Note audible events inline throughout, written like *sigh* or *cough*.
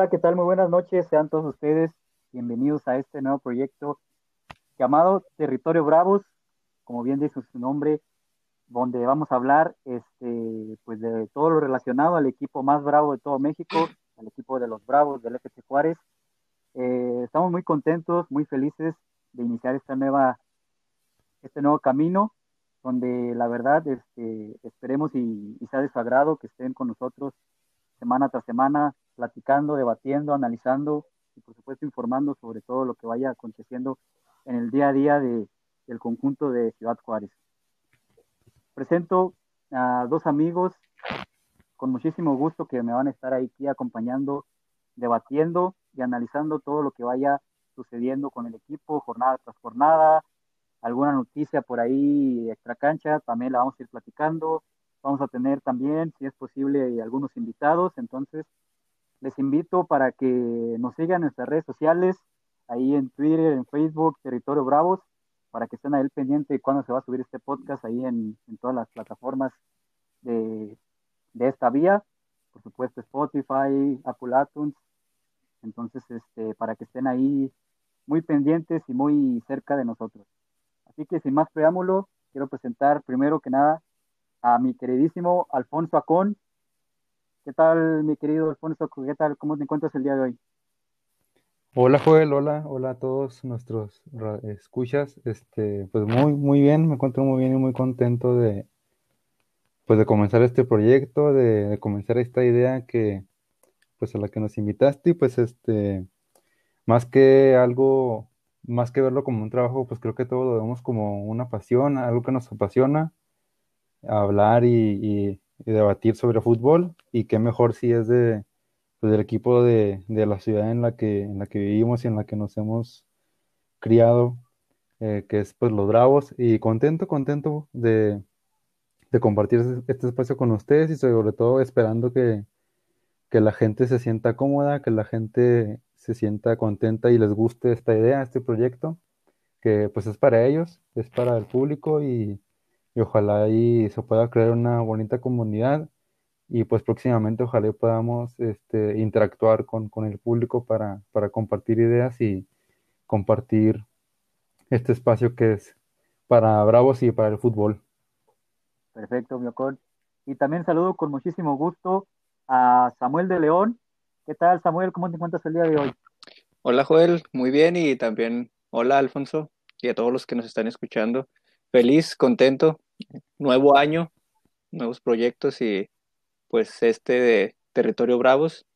Hola, ¿qué tal? Muy buenas noches, sean todos ustedes bienvenidos a este nuevo proyecto llamado Territorio Bravos, como bien dice su nombre, donde vamos a hablar este, pues de todo lo relacionado al equipo más bravo de todo México, al equipo de los Bravos del FC Juárez. Eh, estamos muy contentos, muy felices de iniciar esta nueva, este nuevo camino, donde la verdad este, esperemos y, y sea de su agrado que estén con nosotros semana tras semana, platicando, debatiendo, analizando y por supuesto informando sobre todo lo que vaya aconteciendo en el día a día de, del conjunto de Ciudad Juárez. Presento a dos amigos con muchísimo gusto que me van a estar aquí acompañando, debatiendo y analizando todo lo que vaya sucediendo con el equipo, jornada tras jornada, alguna noticia por ahí extra cancha, también la vamos a ir platicando, Vamos a tener también, si es posible, algunos invitados. Entonces, les invito para que nos sigan en nuestras redes sociales, ahí en Twitter, en Facebook, Territorio Bravos, para que estén ahí pendiente de cuándo se va a subir este podcast ahí en, todas las plataformas de, esta vía. Por supuesto, Spotify, Apple iTunes. Entonces, este, para que estén ahí muy pendientes y muy cerca de nosotros. Así que sin más preámbulo, quiero presentar primero que nada a mi queridísimo Alfonso Acón. ¿Qué tal, mi querido Alfonso? ¿Qué tal? ¿Cómo te encuentras el día de hoy? Hola Joel, hola, hola a todos nuestros escuchas. Este, pues muy, muy bien, me encuentro muy bien y muy contento de, pues de comenzar este proyecto, de, comenzar esta idea que, pues a la que nos invitaste y pues este, más que algo, más que verlo como un trabajo, pues creo que todo lo vemos como una pasión, algo que nos apasiona hablar y, debatir sobre fútbol y qué mejor si es de, pues, del equipo de, la ciudad en la, que, en la que vivimos y en la que nos hemos criado, eh, que es pues los Bravos. Y contento, contento de, compartir este espacio con ustedes y sobre todo esperando que, que la gente se sienta cómoda, que la gente se sienta contenta y les guste esta idea, este proyecto, que pues es para ellos, es para el público y, y ojalá ahí se pueda crear una bonita comunidad y pues próximamente ojalá podamos este, interactuar con, el público para, compartir ideas y compartir este espacio que es para Bravos y para el fútbol. Perfecto, Miocón. Y también saludo con muchísimo gusto a Samuel de León. ¿Qué tal, Samuel? ¿Cómo te encuentras el día de hoy? Hola, Joel. Muy bien. Y también hola, Alfonso. Y a todos los que nos están escuchando feliz, contento, nuevo año, nuevos proyectos y pues este de Territorio Bravos.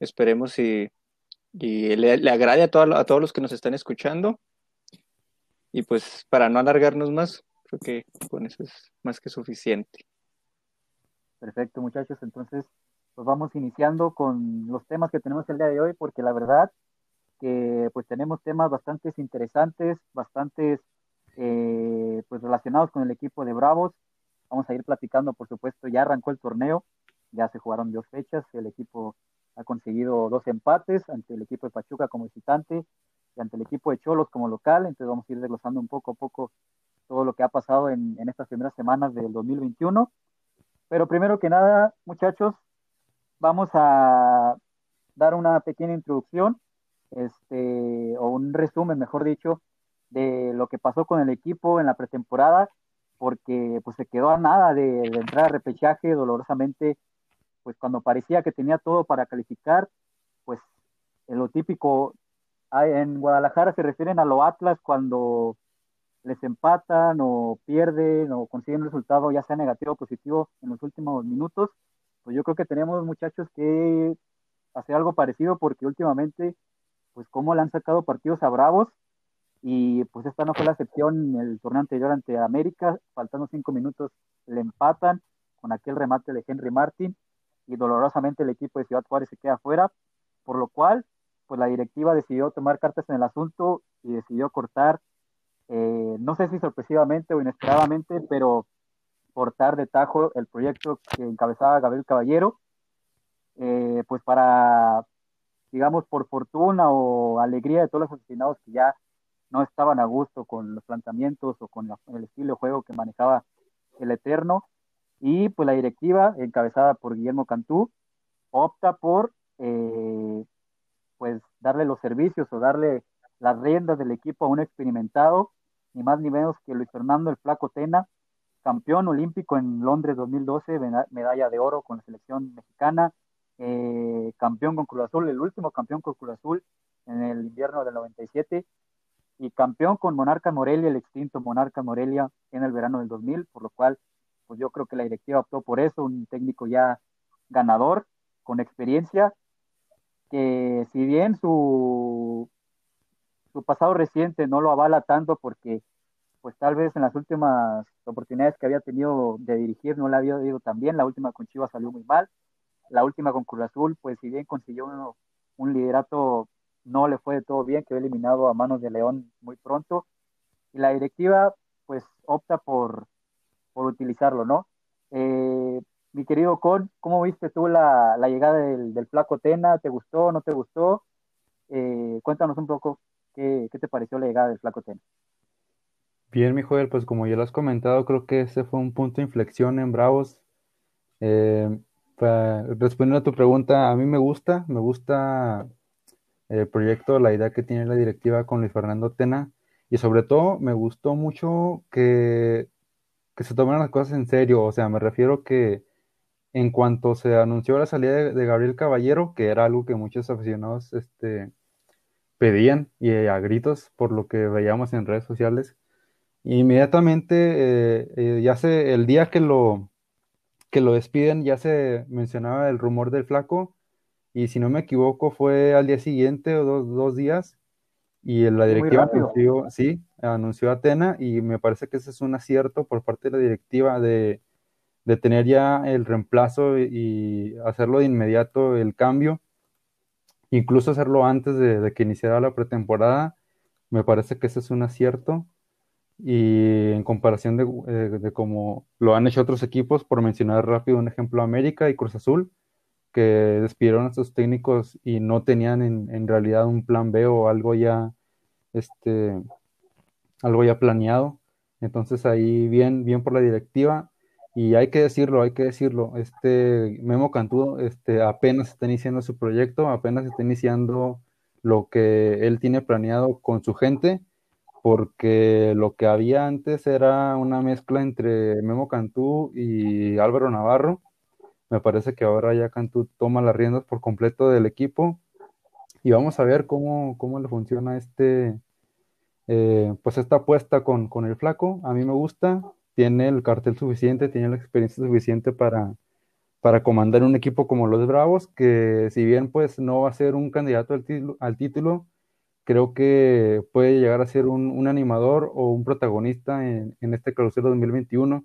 Esperemos y, le, agrade a, a todos los que nos están escuchando. Y pues para no alargarnos más, creo que con eso es más que suficiente. Perfecto, muchachos. Entonces, pues vamos iniciando con los temas que tenemos el día de hoy, porque la verdad que pues tenemos temas bastante interesantes, bastantes eh, pues relacionados con el equipo de Bravos. Vamos a ir platicando, por supuesto, ya arrancó el torneo, ya se jugaron dos fechas, el equipo ha conseguido dos empates ante el equipo de Pachuca como visitante y ante el equipo de Cholos como local, entonces vamos a ir desglosando un poco a poco todo lo que ha pasado en, en estas primeras semanas del 2021. Pero primero que nada, muchachos, vamos a dar una pequeña introducción, este, o un resumen, mejor dicho, de lo que pasó con el equipo en la pretemporada, porque pues se quedó a nada de, entrar a repechaje dolorosamente, pues cuando parecía que tenía todo para calificar, pues en lo típico, en Guadalajara se refieren a lo Atlas cuando les empatan o pierden o consiguen un resultado ya sea negativo o positivo en los últimos minutos, pues yo creo que tenemos muchachos que hacer algo parecido porque últimamente, pues como le han sacado partidos a Bravos, y pues esta no fue la excepción en el torneo anterior ante América, faltando cinco minutos le empatan con aquel remate de Henry Martin y dolorosamente el equipo de Ciudad Juárez se queda fuera, por lo cual pues la directiva decidió tomar cartas en el asunto y decidió cortar, eh, no sé si sorpresivamente o inesperadamente, pero cortar de tajo el proyecto que encabezaba Gabriel Caballero, eh, pues para, digamos, por fortuna o alegría de todos los aficionados que ya no estaban a gusto con los planteamientos o con el estilo de juego que manejaba el Eterno. Y pues la directiva, encabezada por Guillermo Cantú, opta por eh, pues darle los servicios o darle las riendas del equipo a un experimentado, ni más ni menos que Luis Fernando el Flaco Tena, campeón olímpico en Londres 2012, medalla de oro con la selección mexicana, eh, campeón con Cruz Azul, el último campeón con Cruz Azul en el invierno del 97, y campeón con Monarca Morelia, el extinto Monarca Morelia en el verano del 2000, por lo cual pues yo creo que la directiva optó por eso, un técnico ya ganador, con experiencia, que si bien su, su pasado reciente no lo avala tanto porque pues tal vez en las últimas oportunidades que había tenido de dirigir no le había ido tan bien, la última con Chivas salió muy mal, la última con Cruz Azul, pues si bien consiguió un liderato, no le fue de todo bien, quedó eliminado a manos de León muy pronto, y la directiva pues opta por, por utilizarlo, ¿no? Eh, mi querido Con, ¿cómo viste tú la, llegada del, del, Flaco Tena? ¿Te gustó, no te gustó? Eh, cuéntanos un poco qué, te pareció la llegada del Flaco Tena. Bien, mi Joel, pues como ya lo has comentado, creo que ese fue un punto de inflexión en Bravos. Eh, respondiendo a tu pregunta, a mí me gusta, me gusta el proyecto, la idea que tiene la directiva con Luis Fernando Tena. Y sobre todo me gustó mucho que, que se tomaran las cosas en serio, o sea, me refiero que en cuanto se anunció la salida de, Gabriel Caballero, que era algo que muchos aficionados este, pedían y a gritos por lo que veíamos en redes sociales, inmediatamente, eh, eh, ya se, el día que lo, que lo despiden, ya se mencionaba el rumor del flaco, y si no me equivoco, fue al día siguiente o dos, días, y la directiva anunció, sí, anunció a Atena, y me parece que ese es un acierto por parte de la directiva de, tener ya el reemplazo y, hacerlo de inmediato el cambio, incluso hacerlo antes de, de que iniciara la pretemporada, me parece que ese es un acierto y en comparación de, eh, de cómo lo han hecho otros equipos, por mencionar rápido un ejemplo, América y Cruz Azul, que despidieron a sus técnicos y no tenían en, en, realidad un plan B o algo ya, este, algo ya planeado. Entonces ahí bien, bien por la directiva. Y hay que decirlo, hay que decirlo, este Memo Cantú este, apenas está iniciando su proyecto, apenas está iniciando lo que él tiene planeado con su gente porque lo que había antes era una mezcla entre Memo Cantú y Álvaro Navarro. Me parece que ahora ya Cantú toma las riendas por completo del equipo y vamos a ver cómo, cómo le funciona este, eh, pues esta apuesta con, con, el flaco. A mí me gusta, tiene el cartel suficiente, tiene la experiencia suficiente para, para comandar un equipo como los Bravos, que si bien pues no va a ser un candidato al, al título, creo que puede llegar a ser un, animador o un protagonista en, este crucero 2021.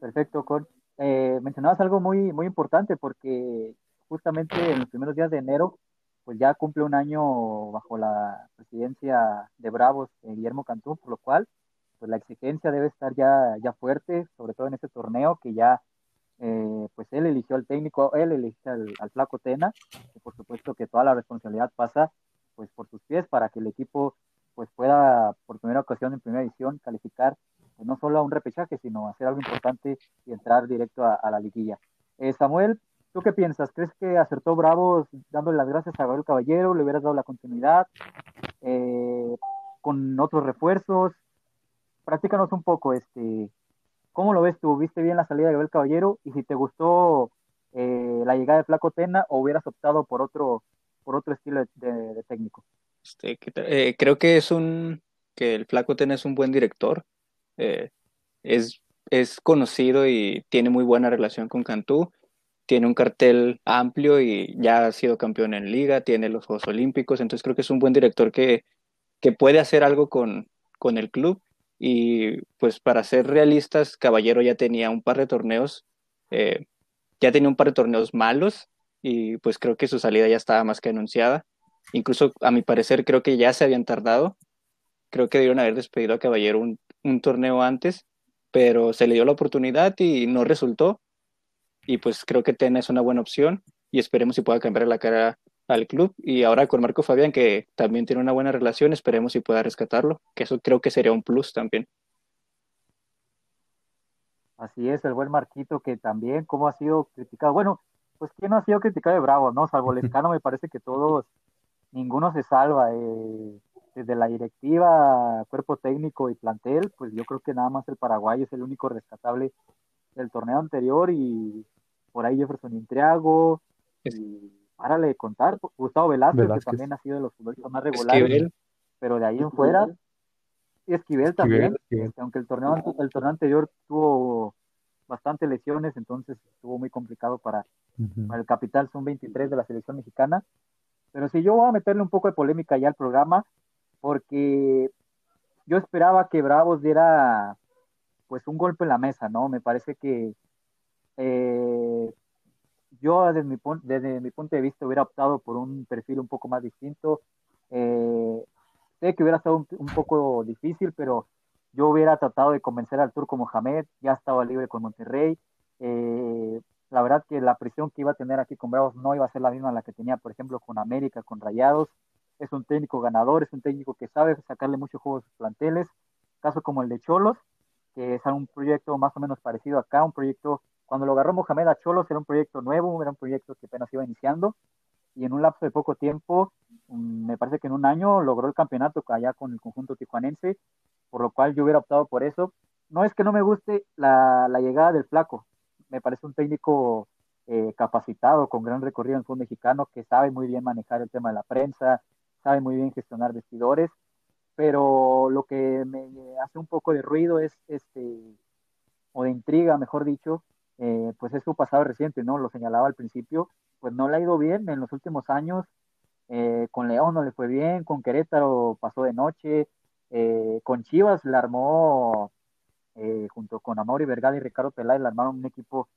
Perfecto, Con. Eh, mencionabas algo muy, muy importante porque justamente en los primeros días de enero, pues ya cumple un año bajo la presidencia de Bravos eh, Guillermo Cantú, por lo cual, pues la exigencia debe estar ya, ya fuerte, sobre todo en este torneo que ya eh, pues él eligió al técnico, él eligió al, flaco Tena, y por supuesto que toda la responsabilidad pasa pues por sus pies para que el equipo pues pueda por primera ocasión en primera edición calificar pues, no solo a un repechaje, sino hacer algo importante y entrar directo a, la liguilla. Eh, Samuel, ¿tú qué piensas? ¿Crees que acertó Bravo dándole las gracias a Gabriel Caballero? ¿Le hubieras dado la continuidad eh, con otros refuerzos? Practícanos un poco este, ¿Cómo lo ves tú? ¿Viste bien la salida de Gabriel Caballero? Y si te gustó eh, la llegada de Flaco Tena o hubieras optado por otro, por otro estilo de, técnico. Este, eh, creo que es un que el Flaco Tena es un buen director. Eh, es, es conocido y tiene muy buena relación con Cantú. Tiene un cartel amplio y ya ha sido campeón en liga, tiene los Juegos Olímpicos, entonces creo que es un buen director que, que puede hacer algo con, con el club y pues para ser realistas, Caballero ya tenía un par de torneos, eh, ya tenía un par de torneos malos y pues creo que su salida ya estaba más que anunciada. Incluso a mi parecer creo que ya se habían tardado. Creo que debieron haber despedido a Caballero un, un torneo antes, pero se le dio la oportunidad y no resultó. Y pues creo que Tena es una buena opción y esperemos si pueda cambiar la cara al club y ahora con Marco Fabián que también tiene una buena relación, esperemos si pueda rescatarlo, que eso creo que sería un plus también. Así es, el buen Marquito que también, como ha sido criticado, bueno, pues quién no ha sido criticado de Bravo, ¿no? Salvo *laughs* Lescano, me parece que todos, ninguno se salva. Eh, desde la directiva, cuerpo técnico y plantel, pues yo creo que nada más el Paraguay es el único rescatable del torneo anterior y por ahí Jefferson Intriago y párale de contar, Gustavo Velázquez, que también ha sido de los futbolistas más regulares, pero de ahí en fuera, y Esquivel, también, este, aunque el torneo, el torneo anterior tuvo bastantes lesiones, entonces estuvo muy complicado para, para el capital, son 23 de la selección mexicana, pero si yo voy a meterle un poco de polémica ya al programa, porque yo esperaba que Bravos diera pues un golpe en la mesa, ¿no? Me parece que eh, yo desde mi, desde mi punto de vista hubiera optado por un perfil un poco más distinto. Eh, sé que hubiera estado un, poco difícil, pero yo hubiera tratado de convencer al turco Mohamed, ya estaba libre con Monterrey. Eh, la verdad que la presión que iba a tener aquí con Bravos no iba a ser la misma la que tenía, por ejemplo, con América, con Rayados. Es un técnico ganador, es un técnico que sabe sacarle mucho juego a sus planteles, caso como el de Cholos, que es un proyecto más o menos parecido acá, un proyecto, cuando lo agarró Mohamed a Cholos era un proyecto nuevo, era un proyecto que apenas iba iniciando, y en un lapso de poco tiempo, mm, me parece que en un año logró el campeonato allá con el conjunto tijuanense, por lo cual yo hubiera optado por eso. No es que no me guste la, llegada del flaco, me parece un técnico eh, capacitado, con gran recorrido en el fútbol mexicano, que sabe muy bien manejar el tema de la prensa, sabe muy bien gestionar vestidores, pero lo que me hace un poco de ruido es, este, o de intriga, mejor dicho, eh, pues es su pasado reciente, ¿no? Lo señalaba al principio, pues no le ha ido bien en los últimos años, eh, con León no le fue bien, con Querétaro pasó de noche, con Chivas la armó, junto con Amaury Vergara y Ricardo Peláez, armaron un equipo,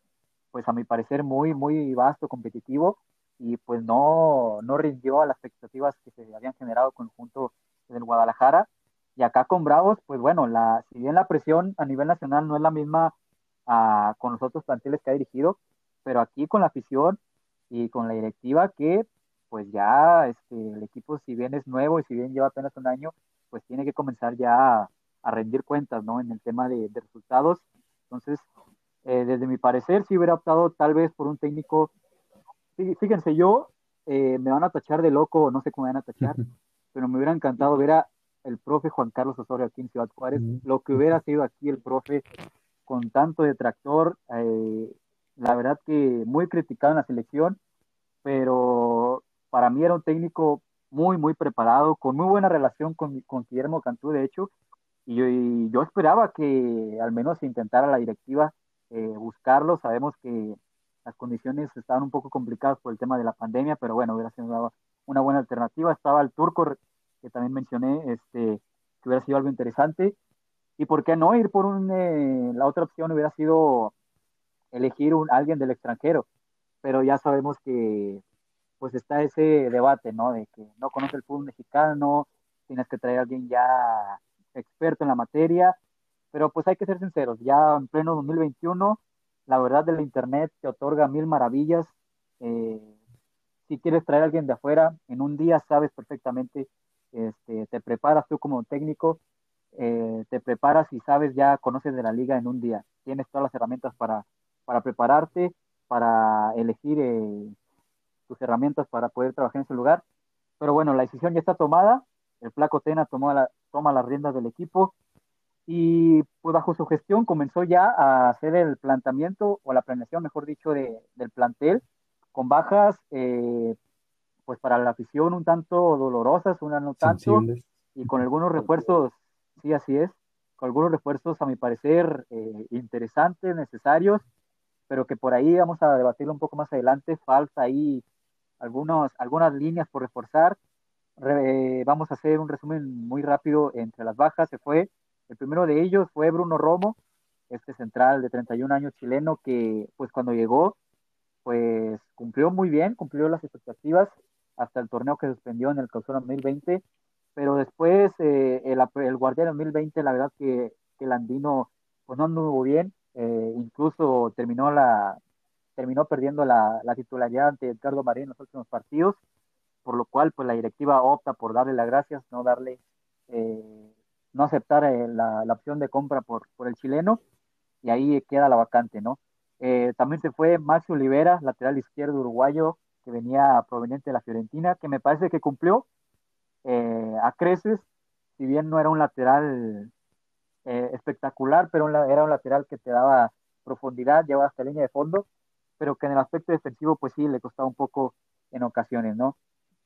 pues a mi parecer, muy, muy vasto, competitivo, y pues no, no rindió a las expectativas que se habían generado conjunto del Guadalajara. Y acá con Bravos, pues bueno, la, si bien la presión a nivel nacional no es la misma ah, con los otros planteles que ha dirigido, pero aquí con la afición y con la directiva que pues ya este, el equipo si bien es nuevo y si bien lleva apenas un año, pues tiene que comenzar ya a, rendir cuentas, ¿no? En el tema de, resultados. Entonces, eh, desde mi parecer, si hubiera optado tal vez por un técnico fíjense, yo eh, me van a tachar de loco, no sé cómo me van a tachar, *laughs* pero me hubiera encantado ver a el profe Juan Carlos Osorio aquí en Ciudad Juárez, lo que hubiera sido aquí el profe con tanto detractor, eh, la verdad que muy criticado en la selección, pero para mí era un técnico muy, muy preparado, con muy buena relación con, con Guillermo Cantú, de hecho, y yo, esperaba que al menos intentara la directiva eh, buscarlo, sabemos que las condiciones estaban un poco complicadas por el tema de la pandemia, pero bueno, hubiera sido una buena alternativa. Estaba el turco, que también mencioné, este, que hubiera sido algo interesante. Y por qué no ir por un, eh, la otra opción hubiera sido elegir un, alguien del extranjero, pero ya sabemos que pues está ese debate, ¿no? De que no conoce el fútbol mexicano, tienes que traer a alguien ya experto en la materia, pero pues hay que ser sinceros, ya en pleno 2021 la verdad del Internet te otorga mil maravillas. Eh, si quieres traer a alguien de afuera, en un día sabes perfectamente, este, te preparas tú como técnico, eh, te preparas y sabes, ya conoces de la liga en un día. Tienes todas las herramientas para, para prepararte, para elegir eh, tus herramientas para poder trabajar en ese lugar. Pero bueno, la decisión ya está tomada. El Flaco Tena tomó la, toma las riendas del equipo y pues bajo su gestión comenzó ya a hacer el planteamiento o la planeación, mejor dicho, de, del plantel con bajas eh, pues para la afición un tanto dolorosas, una no tanto, y con algunos refuerzos, sí, así es, con algunos refuerzos a mi parecer eh, interesantes, necesarios, pero que por ahí vamos a debatirlo un poco más adelante, falta ahí algunos, algunas líneas por reforzar. Vamos a hacer un resumen muy rápido entre las bajas, se fue el primero de ellos fue Bruno Romo, este central de 31 años chileno que pues cuando llegó pues cumplió muy bien, cumplió las expectativas hasta el torneo que suspendió en el clausura 2020, pero después eh, el, el guardián 2020 la verdad que, que el andino pues no anduvo bien, eh, incluso terminó la terminó perdiendo la, la, titularidad ante Edgardo Marín en los últimos partidos, por lo cual pues la directiva opta por darle las gracias, no darle eh, no aceptar eh, la, opción de compra por, por el chileno y ahí queda la vacante, ¿no? Eh, también se fue Maxi Olivera, lateral izquierdo uruguayo, que venía proveniente de la Fiorentina, que me parece que cumplió a creces, si bien no era un lateral espectacular, pero era un lateral que te daba profundidad, llevaba hasta línea de fondo, pero que en el aspecto defensivo, pues sí, le costaba un poco en ocasiones, ¿no?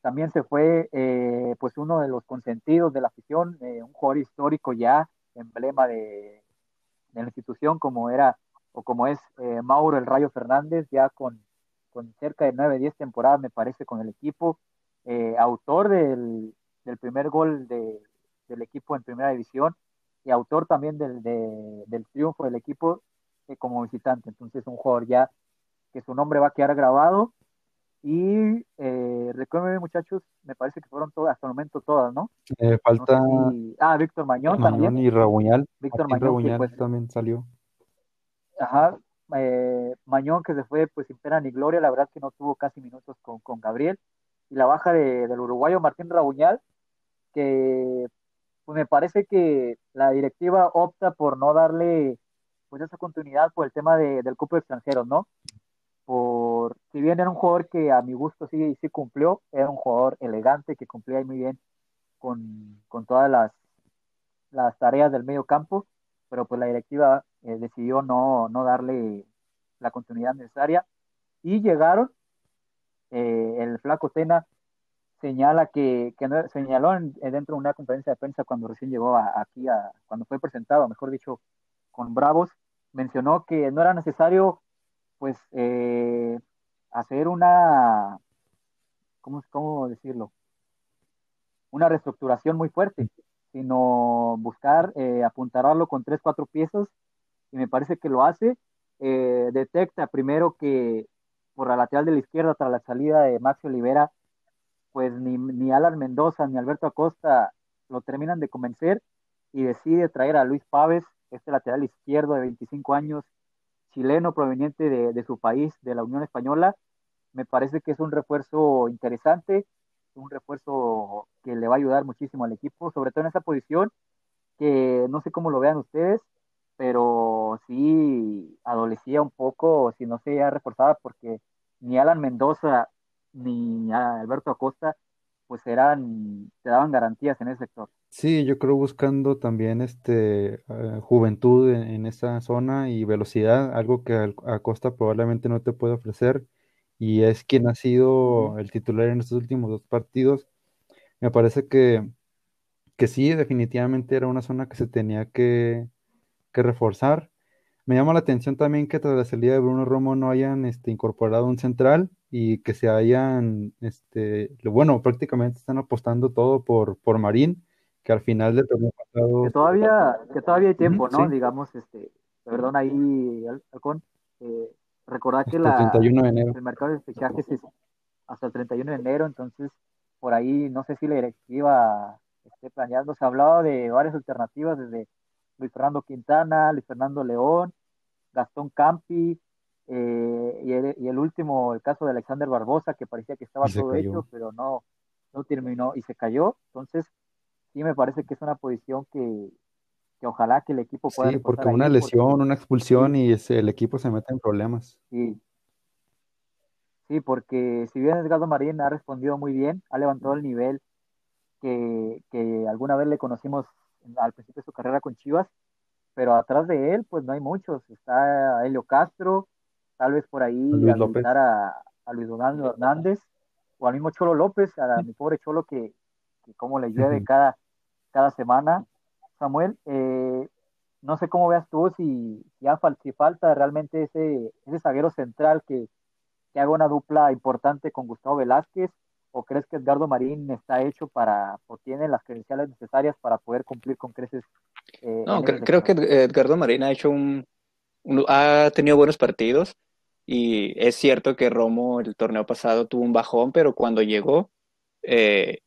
También se fue, eh, pues, uno de los consentidos de la afición, un jugador histórico ya, emblema de, de, la institución, como era, o como es Mauro el Rayo Fernández, ya con, con cerca de 9, 10 temporadas, me parece, con el equipo, autor del, del primer gol de, del equipo en primera división y autor también del, del triunfo del equipo eh, como visitante. Entonces, un jugador ya que su nombre va a quedar grabado. Y eh, recuerden, muchachos, me parece que fueron todas, hasta el momento todas, ¿no? Eh, falta. Ah, Víctor Mañón, también. Y Rabuñal. Víctor Mañón. pues... también salió. Ajá. Eh, Mañón que se fue pues sin pena ni gloria, la verdad que no tuvo casi minutos con, con Gabriel. Y la baja de, del uruguayo Martín Rabuñal, que pues me parece que la directiva opta por no darle pues esa continuidad por el tema de, del cupo de extranjeros, ¿no? Por, si bien era un jugador que a mi gusto sí, sí cumplió, era un jugador elegante que cumplía muy bien con, con todas las, las tareas del medio campo, pero pues la directiva eh, decidió no, no darle la continuidad necesaria. Y llegaron eh, el flaco Tena señala que, que señaló dentro de una conferencia de prensa cuando recién llegó aquí, a, cuando fue presentado, mejor dicho, con Bravos, mencionó que no era necesario, pues, eh, hacer una, ¿cómo, ¿cómo decirlo? Una reestructuración muy fuerte, sino buscar eh, apuntarlo con tres, cuatro piezas, y me parece que lo hace. Eh, detecta primero que por la lateral de la izquierda, tras la salida de Maxi Olivera, pues ni, ni Alan Mendoza ni Alberto Acosta lo terminan de convencer y decide traer a Luis Paves, este lateral izquierdo de 25 años, chileno proveniente de, su país, de la Unión Española. Me parece que es un refuerzo interesante, un refuerzo que le va a ayudar muchísimo al equipo, sobre todo en esa posición que no sé cómo lo vean ustedes, pero sí adolecía un poco, si no se ha reforzada, porque ni Alan Mendoza ni Alberto Acosta, pues eran, te daban garantías en ese sector. Sí, yo creo buscando también este eh, juventud en, esa zona y velocidad, algo que Acosta probablemente no te puede ofrecer, y es quien ha sido el titular en estos últimos dos partidos. Me parece que, que sí, definitivamente era una zona que se tenía que, que reforzar. Me llama la atención también que tras la salida de Bruno Romo no hayan este, incorporado un central y que se hayan, este, bueno, prácticamente están apostando todo por, por Marín, que al final del torneo pasado... Que todavía, que todavía hay tiempo, ¿no? Digamos, este, perdón ahí, Alcón, eh, recordar que la, el mercado de fichajes es hasta el 31 de enero, entonces por ahí no sé si la directiva esté planeando, se ha hablado de varias alternativas desde Luis Fernando Quintana, Luis Fernando León, Gastón Campi, eh, y, el, último, el caso de Alexander Barbosa, que parecía que estaba todo hecho, pero no, no terminó y se cayó. Entonces, sí me parece que es una posición que, ojalá que el equipo pueda. Sí, porque una lesión, una expulsión y el equipo se mete en problemas. Sí. Sí, porque si bien Edgardo Marín ha respondido muy bien, ha levantado el nivel que, que alguna vez le conocimos al principio de su carrera con Chivas, pero atrás de él, pues no hay muchos. Está Helio Castro, tal vez por ahí a, a, Luis Donaldo Hernández, o al mismo Cholo López, a, mi pobre Cholo que, que como le llueve cada, cada semana. Samuel, eh, no sé cómo veas tú si, ya si falta realmente ese, ese zaguero central que, que haga una dupla importante con Gustavo Velázquez ¿O crees que Edgardo Marín está hecho para, o tiene las credenciales necesarias para poder cumplir con creces? Eh, no, creo que Edgardo Marín ha hecho un, ha tenido buenos partidos y es cierto que Romo el torneo pasado tuvo un bajón, pero cuando llegó eh,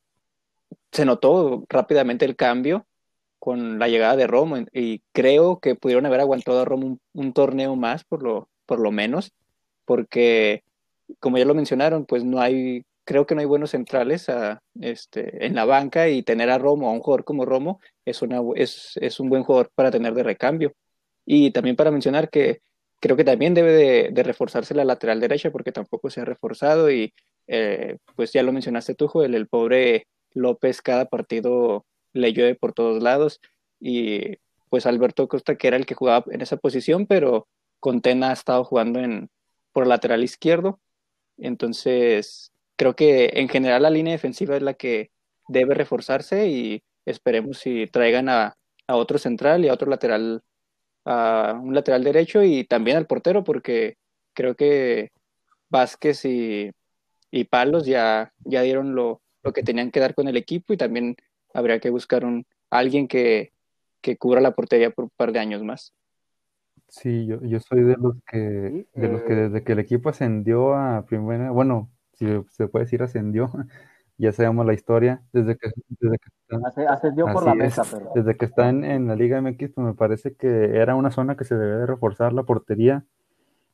se notó rápidamente el cambio con la llegada de Romo y creo que pudieron haber aguantado a Romo un, torneo más por lo, por lo menos, porque como ya lo mencionaron, pues no hay creo que no hay buenos centrales este, en la banca y tener a Romo, a un jugador como Romo, es, una, es, es un buen jugador para tener de recambio. Y también para mencionar que creo que también debe de, reforzarse la lateral derecha porque tampoco se ha reforzado y eh, pues ya lo mencionaste tú, Joel, el pobre López cada partido le llueve por todos lados. Y pues Alberto Costa que era el que jugaba en esa posición, pero Contena ha estado jugando en, por lateral izquierdo, entonces creo que en general la línea defensiva es la que debe reforzarse y esperemos si traigan a, a otro central y a otro lateral a un lateral derecho y también al portero, porque creo que Vázquez y, Palos ya, ya dieron lo, lo, que tenían que dar con el equipo y también habría que buscar un, alguien que, que cubra la portería por un par de años más. Sí, yo, yo soy de los que, de los que eh, desde que el equipo ascendió a primera, bueno, si se puede decir ascendió, *laughs* ya sabemos la historia, desde que, desde que está, por la mesa, desde que está en, la Liga MX, pues me parece que era una zona que se debe de reforzar la portería.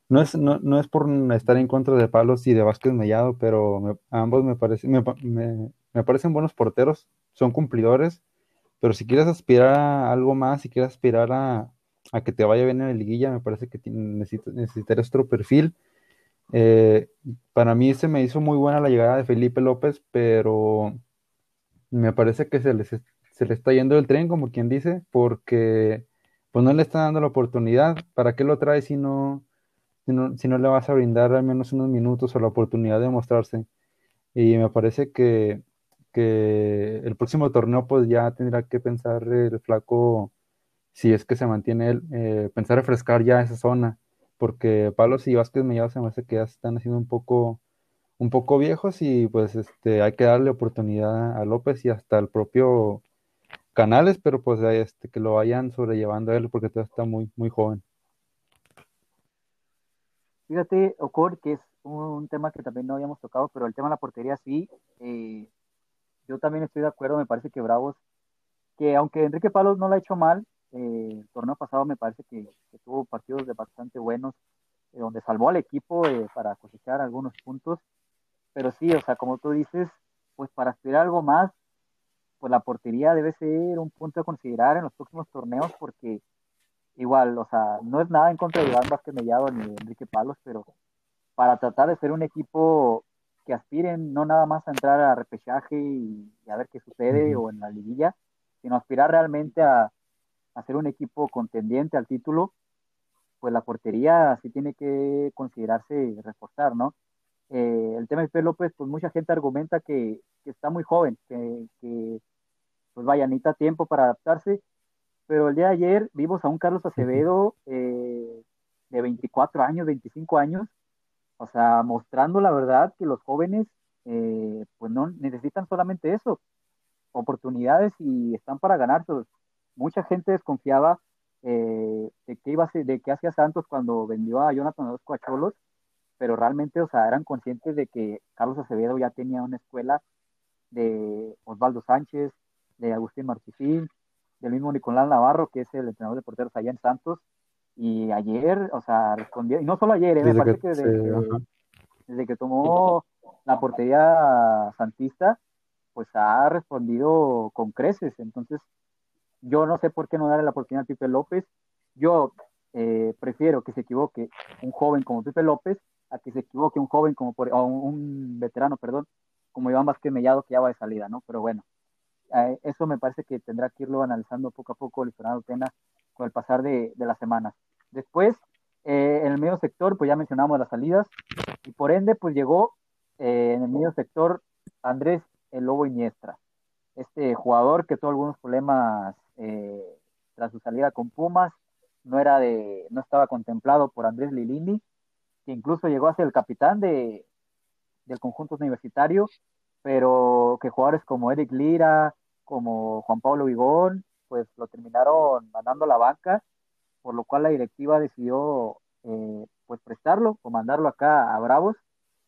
No es, no, no es por estar en contra de Palos y de Vázquez Mellado, pero ambos me, parece, me, me, parecen buenos porteros, son cumplidores, pero si quieres aspirar a algo más, si quieres aspirar a, a que te vaya bien en la liguilla, me parece que necesitas, necesitarías otro perfil eh, para mí se me hizo muy buena la llegada de Felipe López, pero me parece que se, se le está yendo el tren, como quien dice, porque pues no le está dando la oportunidad. ¿Para qué lo trae si no, si no, si no le vas a brindar al menos unos minutos o la oportunidad de mostrarse? Y me parece que, que el próximo torneo pues ya tendrá que pensar el flaco, si es que se mantiene él, eh, pensar refrescar ya esa zona porque Palos y Vázquez Mellado se me hace que ya están haciendo un poco, un poco viejos y pues este, hay que darle oportunidad a López y hasta el propio Canales, pero pues este, que lo vayan sobrellevando a él porque todavía está muy, muy joven. Fíjate, Ocor, que es un tema que también no habíamos tocado, pero el tema de la portería sí. Eh, yo también estoy de acuerdo, me parece que Bravos, que aunque Enrique Palos no lo ha hecho mal, eh, el torneo pasado me parece que, tuvo partidos de bastante buenos, eh, donde salvó al equipo eh, para cosechar algunos puntos. Pero sí, o sea, como tú dices, pues para aspirar algo más, pues la portería debe ser un punto a considerar en los próximos torneos, porque igual, o sea, no es nada en contra de Iván Vázquez Mellado ni de Enrique Palos, pero para tratar de ser un equipo que aspiren no nada más a entrar a repechaje y, a ver qué sucede o en la liguilla, sino aspirar realmente a, hacer un equipo contendiente al título, pues la portería sí tiene que considerarse reforzar, ¿no? Eh, el tema de Pedro López, pues mucha gente argumenta que, está muy joven, que, pues vaya, necesita tiempo para adaptarse, pero el día de ayer vimos a un Carlos Acevedo eh, de 24 años, 25 años, o sea, mostrando la verdad que los jóvenes eh, pues no necesitan solamente eso, oportunidades y están para ganarse mucha gente desconfiaba eh, de qué iba a de qué hacía Santos cuando vendió a Jonathan Orozco a Cholos, pero realmente, o sea, eran conscientes de que Carlos Acevedo ya tenía una escuela de Osvaldo Sánchez, de Agustín Martifín, del mismo Nicolás Navarro, que es el entrenador de porteros allá en Santos, y ayer, o sea, respondió, y no solo ayer, eh, me parece que, desde, que, tomó la portería santista, pues ha respondido con creces, entonces yo no sé por qué no darle la oportunidad a Pipe López. Yo eh, prefiero que se equivoque un joven como Pipe López a que se equivoque un joven como por, o un veterano, perdón, como Iván Vázquez Mellado que ya va de salida, ¿no? Pero bueno, eh, eso me parece que tendrá que irlo analizando poco a poco el Fernando Tena con el pasar de, las semanas. Después, eh, en el medio sector, pues ya mencionamos las salidas y por ende, pues llegó en el medio sector Andrés el Lobo Iniestra, este jugador que tuvo algunos problemas eh, tras su salida con Pumas, no era de, no estaba contemplado por Andrés Lilini, que incluso llegó a ser el capitán de, del conjunto universitario, pero que jugadores como Eric Lira, como Juan Pablo Vigón, pues lo terminaron mandando a la banca, por lo cual la directiva decidió eh, pues prestarlo o mandarlo acá a Bravos.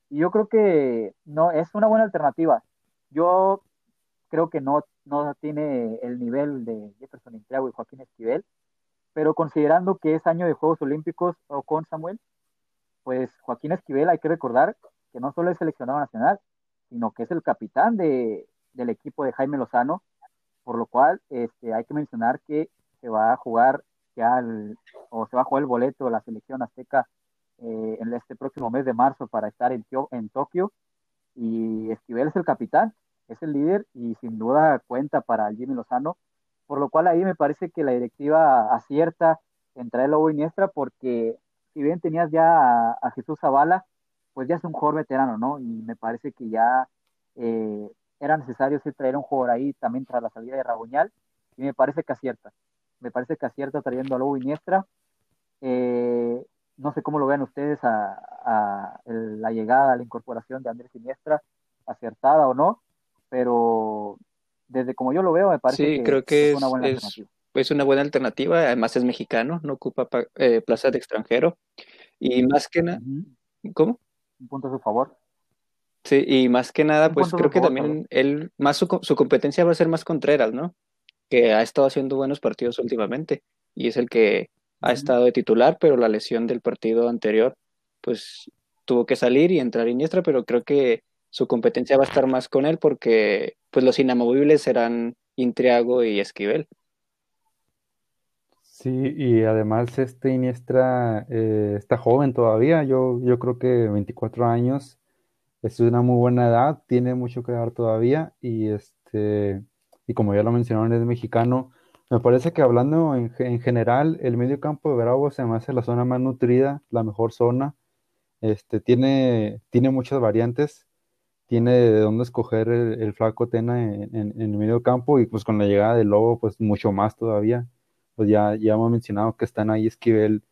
Y yo creo que no es una buena alternativa. Yo creo que no no tiene el nivel de Jefferson Intriago y Joaquín Esquivel, pero considerando que es año de Juegos Olímpicos o con Samuel, pues Joaquín Esquivel hay que recordar que no solo es seleccionado nacional, sino que es el capitán de, del equipo de Jaime Lozano, por lo cual este, hay que mencionar que se va a jugar ya o se va a jugar el boleto de la selección azteca eh, en este próximo mes de marzo para estar en, en Tokio. Y Esquivel es el capitán, es el líder y sin duda cuenta para Jimmy Lozano, por lo cual ahí me parece que la directiva acierta en traer a Iniestra porque si bien tenías ya a, Jesús Zavala, pues ya es un jugador veterano, ¿no? Y me parece que ya eh, era necesario traer un jugador ahí también tras la salida de Raboñal y me parece que acierta. Me parece que acierta trayendo a Lobo Iniestra. Eh, no sé cómo lo vean ustedes a, la llegada, a la incorporación de Andrés Iniestra, acertada o no, pero desde como yo lo veo, me parece que, creo que es, una buena alternativa. Es una buena alternativa, además es mexicano, no ocupa eh, plaza de extranjero. Y más que nada, ¿cómo? Un punto a su favor. Sí, y más que nada, pues creo que también él, más su, su, competencia va a ser más Contreras, ¿no? Que ha estado haciendo buenos partidos últimamente y es el que ha estado de titular, pero la lesión del partido anterior, pues tuvo que salir y entrar Iniestra, pero creo que su competencia va a estar más con él porque pues los inamovibles serán Intriago y Esquivel. Sí, y además este Iniestra eh, está joven todavía, yo, yo creo que 24 años es una muy buena edad, tiene mucho que dar todavía y este y como ya lo mencionaron es mexicano, me parece que hablando en, general, el medio campo de Bravo se me hace la zona más nutrida, la mejor zona. Este, tiene, tiene muchas variantes, tiene de dónde escoger el, flaco Tena en, el medio campo y pues con la llegada del Lobo, pues mucho más todavía. Pues ya, ya hemos mencionado que están ahí Esquivel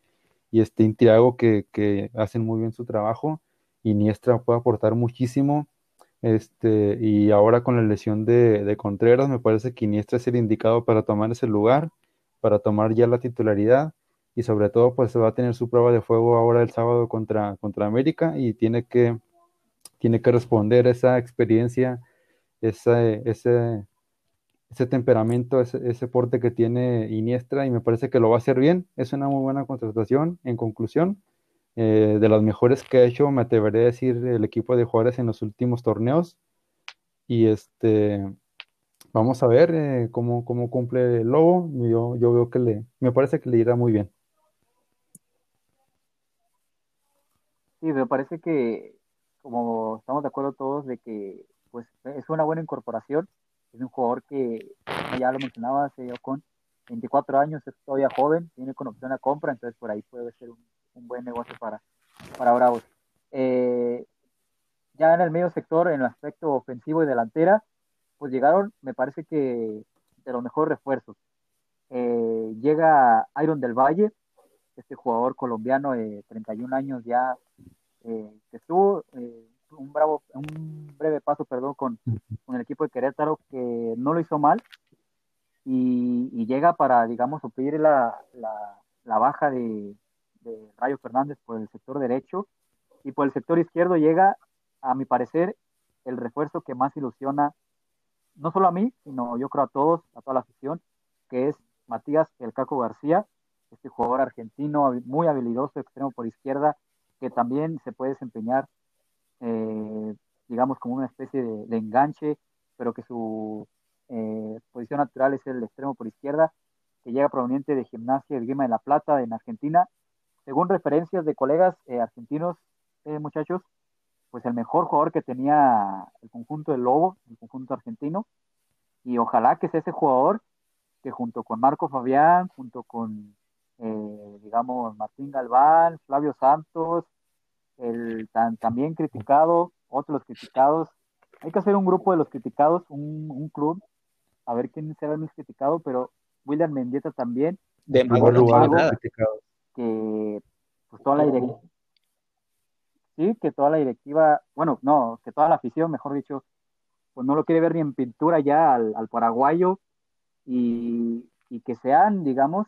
y este Intiago que, que hacen muy bien su trabajo. Iniestra puede aportar muchísimo. Este, y ahora con la lesión de, Contreras, me parece que Iniestra es el indicado para tomar ese lugar, para tomar ya la titularidad y sobre todo pues va a tener su prueba de fuego ahora el sábado contra, contra América y tiene que, tiene que responder esa experiencia, ese, ese, ese temperamento, ese, porte que tiene Iniestra y me parece que lo va a hacer bien. Es una muy buena contratación en conclusión. Eh, de las mejores que ha hecho, me atreveré a decir, el equipo de Juárez en los últimos torneos. Y este, vamos a ver eh, cómo, cómo, cumple el Lobo. Yo, yo veo que le, me parece que le irá muy bien. Sí, me parece que, como estamos de acuerdo todos, de que pues es una buena incorporación. Es un jugador que, ya lo mencionaba, se dio con 24 años, es todavía joven, tiene con opción a compra, entonces por ahí puede ser un, un buen negocio para, para Bravos. Eh, ya en el medio sector, en el aspecto ofensivo y delantera, pues llegaron, me parece que de los mejores refuerzos. Eh, llega Iron del Valle, este jugador colombiano de 31 años ya, eh, que estuvo un, breve paso perdón, con, con, el equipo de Querétaro, que no lo hizo mal, y, llega para, digamos, suplir la, la, la baja de, de Rayo Fernández por el sector derecho y por el sector izquierdo llega, a mi parecer, el refuerzo que más ilusiona, no solo a mí, sino yo creo a todos, a toda la afición, que es Matías El Caco García, este jugador argentino muy habilidoso, extremo por izquierda, que también se puede desempeñar, eh, digamos, como una especie de, enganche, pero que su eh, posición natural es el extremo por izquierda, que llega proveniente de Gimnasia de Guima de la Plata en Argentina. Según referencias de colegas eh, argentinos, eh, muchachos, pues el mejor jugador que tenía el conjunto del Lobo, el conjunto argentino, y ojalá que sea ese jugador que junto con Marco Fabián, junto con, eh, digamos, Martín Galván, Flavio Santos, el tan, también criticado, otros criticados, hay que hacer un grupo de los criticados, un, club, a ver quién será el más criticado, pero William Mendieta también. De mejor lugar, criticado que pues toda la directiva, sí, que toda la directiva, bueno, no, que toda la afición, mejor dicho, pues no lo quiere ver ni en pintura ya al, paraguayo y, que sean, digamos,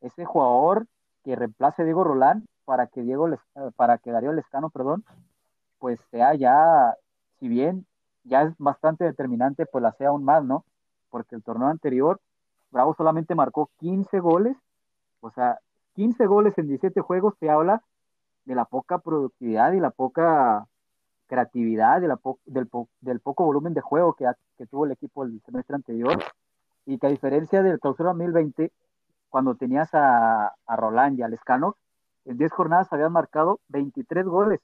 ese jugador que reemplace a Diego Rolán para que Diego para que Darío Lescano, perdón, pues sea ya, si bien ya es bastante determinante, pues la sea aún más, ¿no? Porque el torneo anterior, Bravo solamente marcó 15 goles, o sea, 15 goles en 17 juegos te habla de la poca productividad y la poca creatividad, de la del, del, poco volumen de juego que, que tuvo el equipo el semestre anterior y que a diferencia del clausura 2020, cuando tenías a, a Roland y a Lescano, en 10 jornadas habían marcado 23 goles.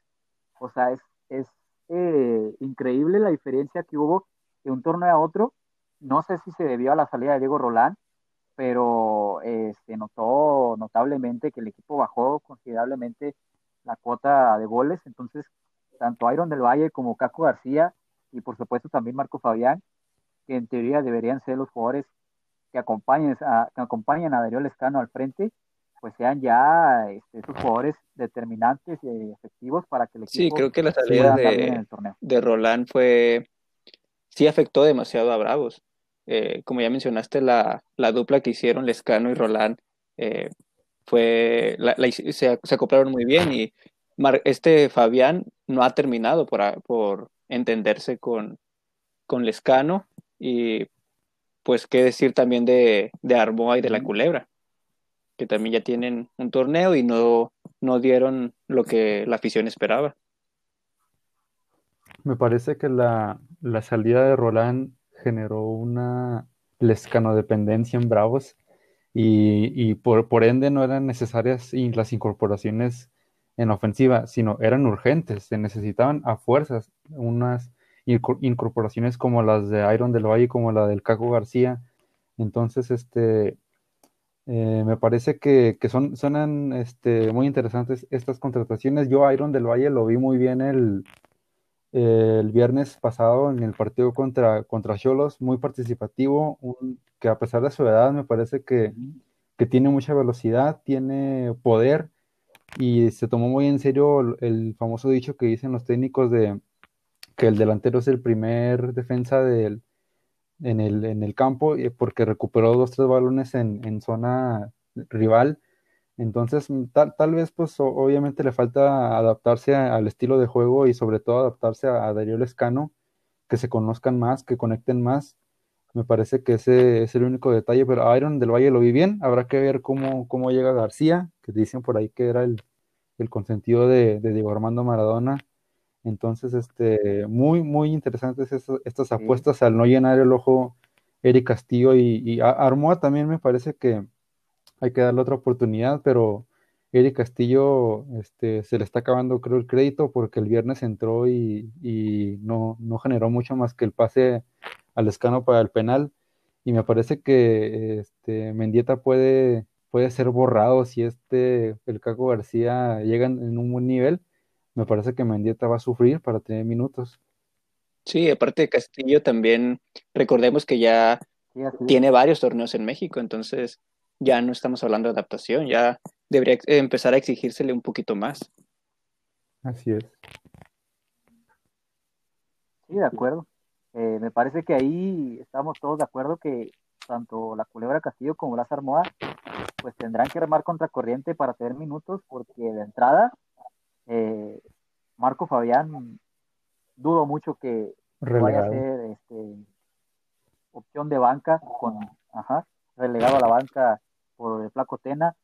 O sea, es, es eh, increíble la diferencia que hubo de un torneo a otro. No sé si se debió a la salida de Diego Roland, pero se notó notablemente que el equipo bajó considerablemente la cuota de goles. Entonces, tanto Iron del Valle como Caco García y por supuesto también Marco Fabián, que en teoría deberían ser los jugadores que acompañen que acompañen a Darío Lescano al frente, pues sean ya este, jugadores determinantes y efectivos para que el equipo Sí, creo que la salida de, de Roland fue, sí afectó demasiado a Bravos. Eh, como ya mencionaste, la, la, dupla que hicieron Lescano y Roland eh, fue, se, se, acoplaron muy bien y este Fabián no ha terminado por, por entenderse con, con Lescano y pues qué decir también de, de Arboa y de la Culebra que también ya tienen un torneo y no, no dieron lo que la afición esperaba. Me parece que la, salida de Roland generó una lescanodependencia en Bravos y, por, por, ende no eran necesarias las incorporaciones en ofensiva, sino eran urgentes, se necesitaban a fuerzas unas incorporaciones como las de Iron del Valle, como la del Caco García. Entonces, este, eh, me parece que, son, suenan este, muy interesantes estas contrataciones. Yo Iron del Valle lo vi muy bien el, el viernes pasado en el partido contra, contra Cholos, muy participativo, que a pesar de su edad me parece que, tiene mucha velocidad, tiene poder y se tomó muy en serio el, famoso dicho que dicen los técnicos de que el delantero es el primer defensa del, en el, en el campo eh, porque recuperó dos, tres balones en, en zona rival. Entonces, mm, tal, tal, vez, pues obviamente le falta adaptarse al estilo de juego y sobre todo adaptarse a, Darío Lescano, que se conozcan más, que conecten más. Me parece que ese es el único detalle, pero Iron del Valle lo vi bien. Habrá que ver cómo, cómo llega García, que dicen por ahí que era el, el consentido de, de Diego Armando Maradona entonces, este, muy, muy interesantes estas, apuestas al no llenar el ojo Eric Castillo y, y Armoa también me parece que hay que darle otra oportunidad, pero Eric Castillo este, se le está acabando, creo, el crédito porque el viernes entró y, no, no, generó mucho más que el pase al escano para el penal. Y me parece que este, Mendieta puede, puede ser borrado si este, el Caco García llega en un buen nivel me parece que Mendieta va a sufrir para tener minutos. Sí, aparte de Castillo también, recordemos que ya tiene varios torneos en México, entonces ya no estamos hablando de adaptación, ya debería empezar a exigírsele un poquito más. Así es. Sí, de acuerdo. Eh, me parece que ahí estamos todos de acuerdo que tanto la Culebra Castillo como las Armoa pues tendrán que remar contra corriente para tener minutos porque de entrada eh, Marco Fabián, dudo mucho que vaya a ser este, opción de banca con ajá, relegado a la banca por el Flaco Tena.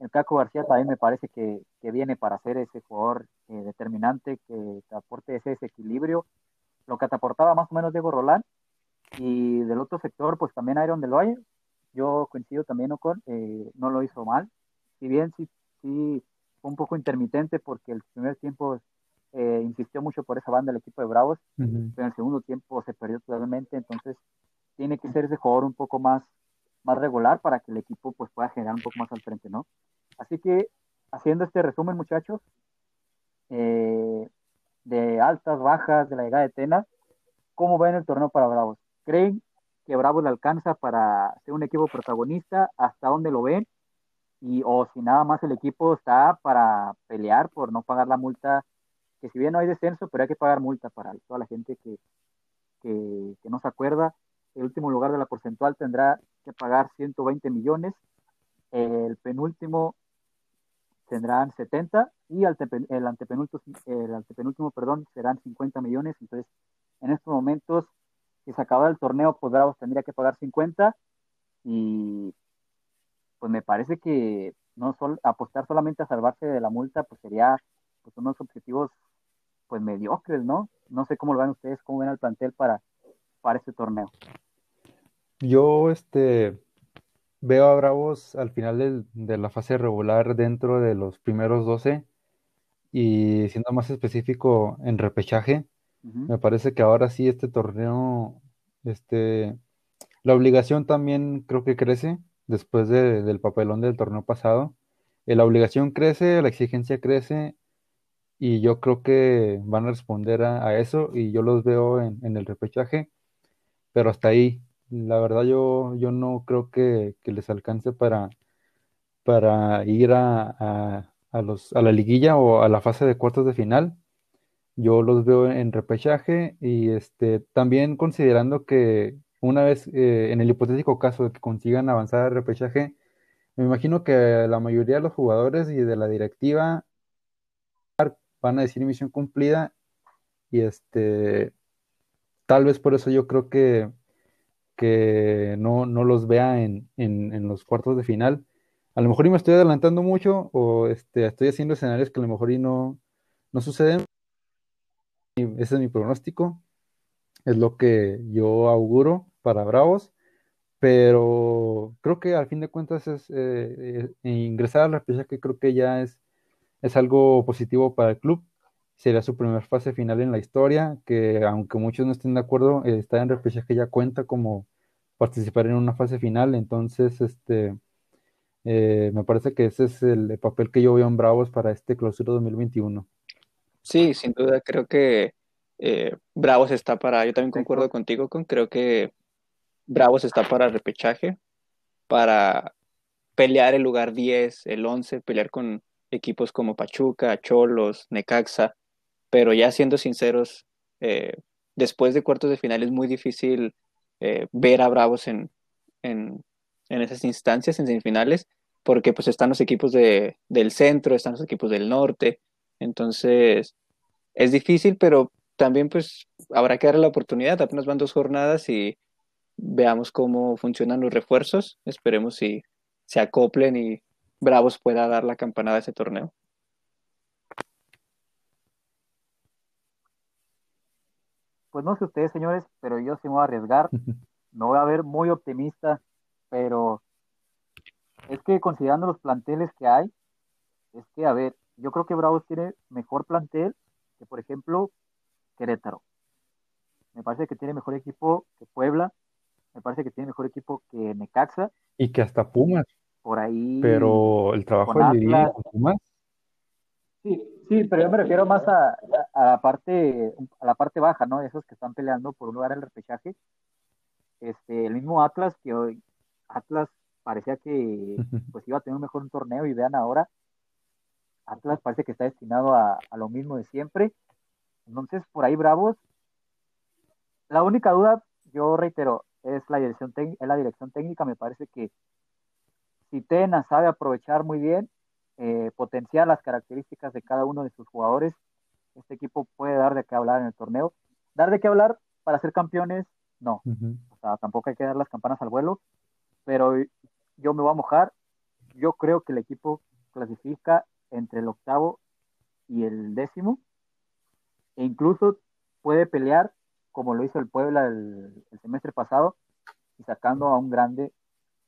El Caco García también me parece que, viene para ser ese jugador eh, determinante que te aporte ese desequilibrio, lo que te aportaba más o menos Diego Rolán. Y del otro sector, pues también Iron del Valle. Yo coincido también con, eh, no lo hizo mal. Si bien sí, sí un poco intermitente porque el primer tiempo eh, insistió mucho por esa banda el equipo de Bravos, pero en el segundo tiempo se perdió totalmente, entonces tiene que ser ese jugador un poco más, más regular para que el equipo pues pueda generar un poco más al frente, ¿no? Así que haciendo este resumen, muchachos, eh, de altas, bajas, de la llegada de Tena, ¿cómo ven el torneo para Bravos? ¿Creen que Bravos le alcanza para ser un equipo protagonista? ¿Hasta dónde lo ven? Y o si nada más el equipo está para pelear por no pagar la multa, que si bien no hay descenso, pero hay que pagar multa para toda la gente que, que, no se acuerda. El último lugar de la porcentual tendrá que pagar 120 millones, el penúltimo tendrán 70 y el, antepenúltimo, el antepenúltimo perdón, serán 50 millones. Entonces, en estos momentos, si se acaba el torneo, pues Bravos tendría que pagar 50 y pues me parece que no sol, apostar solamente a salvarse de la multa, pues sería pues unos objetivos pues mediocres, ¿no? No sé cómo lo ven ustedes, cómo ven al plantel para, para este torneo. Yo, este, veo a Bravos al final de la fase regular dentro de los primeros 12 y siendo más específico en repechaje, me parece que ahora sí este torneo, este, la obligación también creo que crece después del papelón del torneo pasado. Eh, la obligación crece, la exigencia crece y yo creo que van a responder a, eso y yo los veo en, el repechaje, pero hasta ahí. La verdad yo, yo no creo que, les alcance para, para ir a, los, a la liguilla o a la fase de cuartos de final. Yo los veo en repechaje y este, también considerando que una vez, eh, en el hipotético caso de que consigan avanzar al repechaje, me imagino que la mayoría de los jugadores y de la directiva van a decir misión cumplida y este, tal vez por eso yo creo que, que no, los vea en, los cuartos de final. A lo mejor y me estoy adelantando mucho o este, estoy haciendo escenarios que a lo mejor y no, no suceden. Ese es mi pronóstico. Es lo que yo auguro para Bravos. Pero creo que al fin de cuentas es eh, eh, ingresar a la que creo que ya es, es algo positivo para el club. Sería su primera fase final en la historia, que aunque muchos no estén de acuerdo, eh, estar en repechaje ya cuenta como participar en una fase final. Entonces, este, me parece que ese es el papel que yo veo en Bravos para este clausura 2021. Sí, sin duda, creo que eh, Bravos está para, yo también concuerdo contigo, con creo que Bravos está para repechaje, para pelear el lugar 10, el 11, pelear con equipos como Pachuca, Cholos, Necaxa, pero ya siendo sinceros, eh, después de cuartos de final es muy difícil eh, ver a Bravos en, en, esas instancias, en semifinales, porque pues están los equipos de, del centro, están los equipos del norte, entonces es difícil, pero también pues habrá que darle la oportunidad, apenas van dos jornadas y veamos cómo funcionan los refuerzos, esperemos si se acoplen y Bravos pueda dar la campanada a ese torneo. Pues no sé ustedes, señores, pero yo sí me voy a arriesgar. *laughs* No voy a ver muy optimista, pero es que considerando los planteles que hay, es que, a ver, yo creo que Bravos tiene mejor plantel que, por ejemplo, Querétaro. Me parece que tiene mejor equipo que Puebla. Me parece que tiene mejor equipo que Necaxa. Y que hasta Pumas. Por ahí. Pero el trabajo de Pumas. Sí, sí, pero yo me refiero más a, la parte, a la parte baja, ¿no? Esos que están peleando por un lugar en el repechaje. Este, el mismo Atlas, que hoy Atlas parecía que *laughs* pues iba a tener un mejor torneo y vean ahora, Atlas parece que está destinado a, a lo mismo de siempre. Entonces, por ahí Bravos. La única duda, yo reitero, es la dirección, es la dirección técnica. Me parece que si Tena sabe aprovechar muy bien, eh, potenciar las características de cada uno de sus jugadores, este equipo puede dar de qué hablar en el torneo. Dar de qué hablar para ser campeones, no. O sea, tampoco hay que dar las campanas al vuelo, pero yo me voy a mojar. Yo creo que el equipo clasifica entre el octavo y el décimo e incluso puede pelear como lo hizo el Puebla el, semestre pasado y sacando a un grande,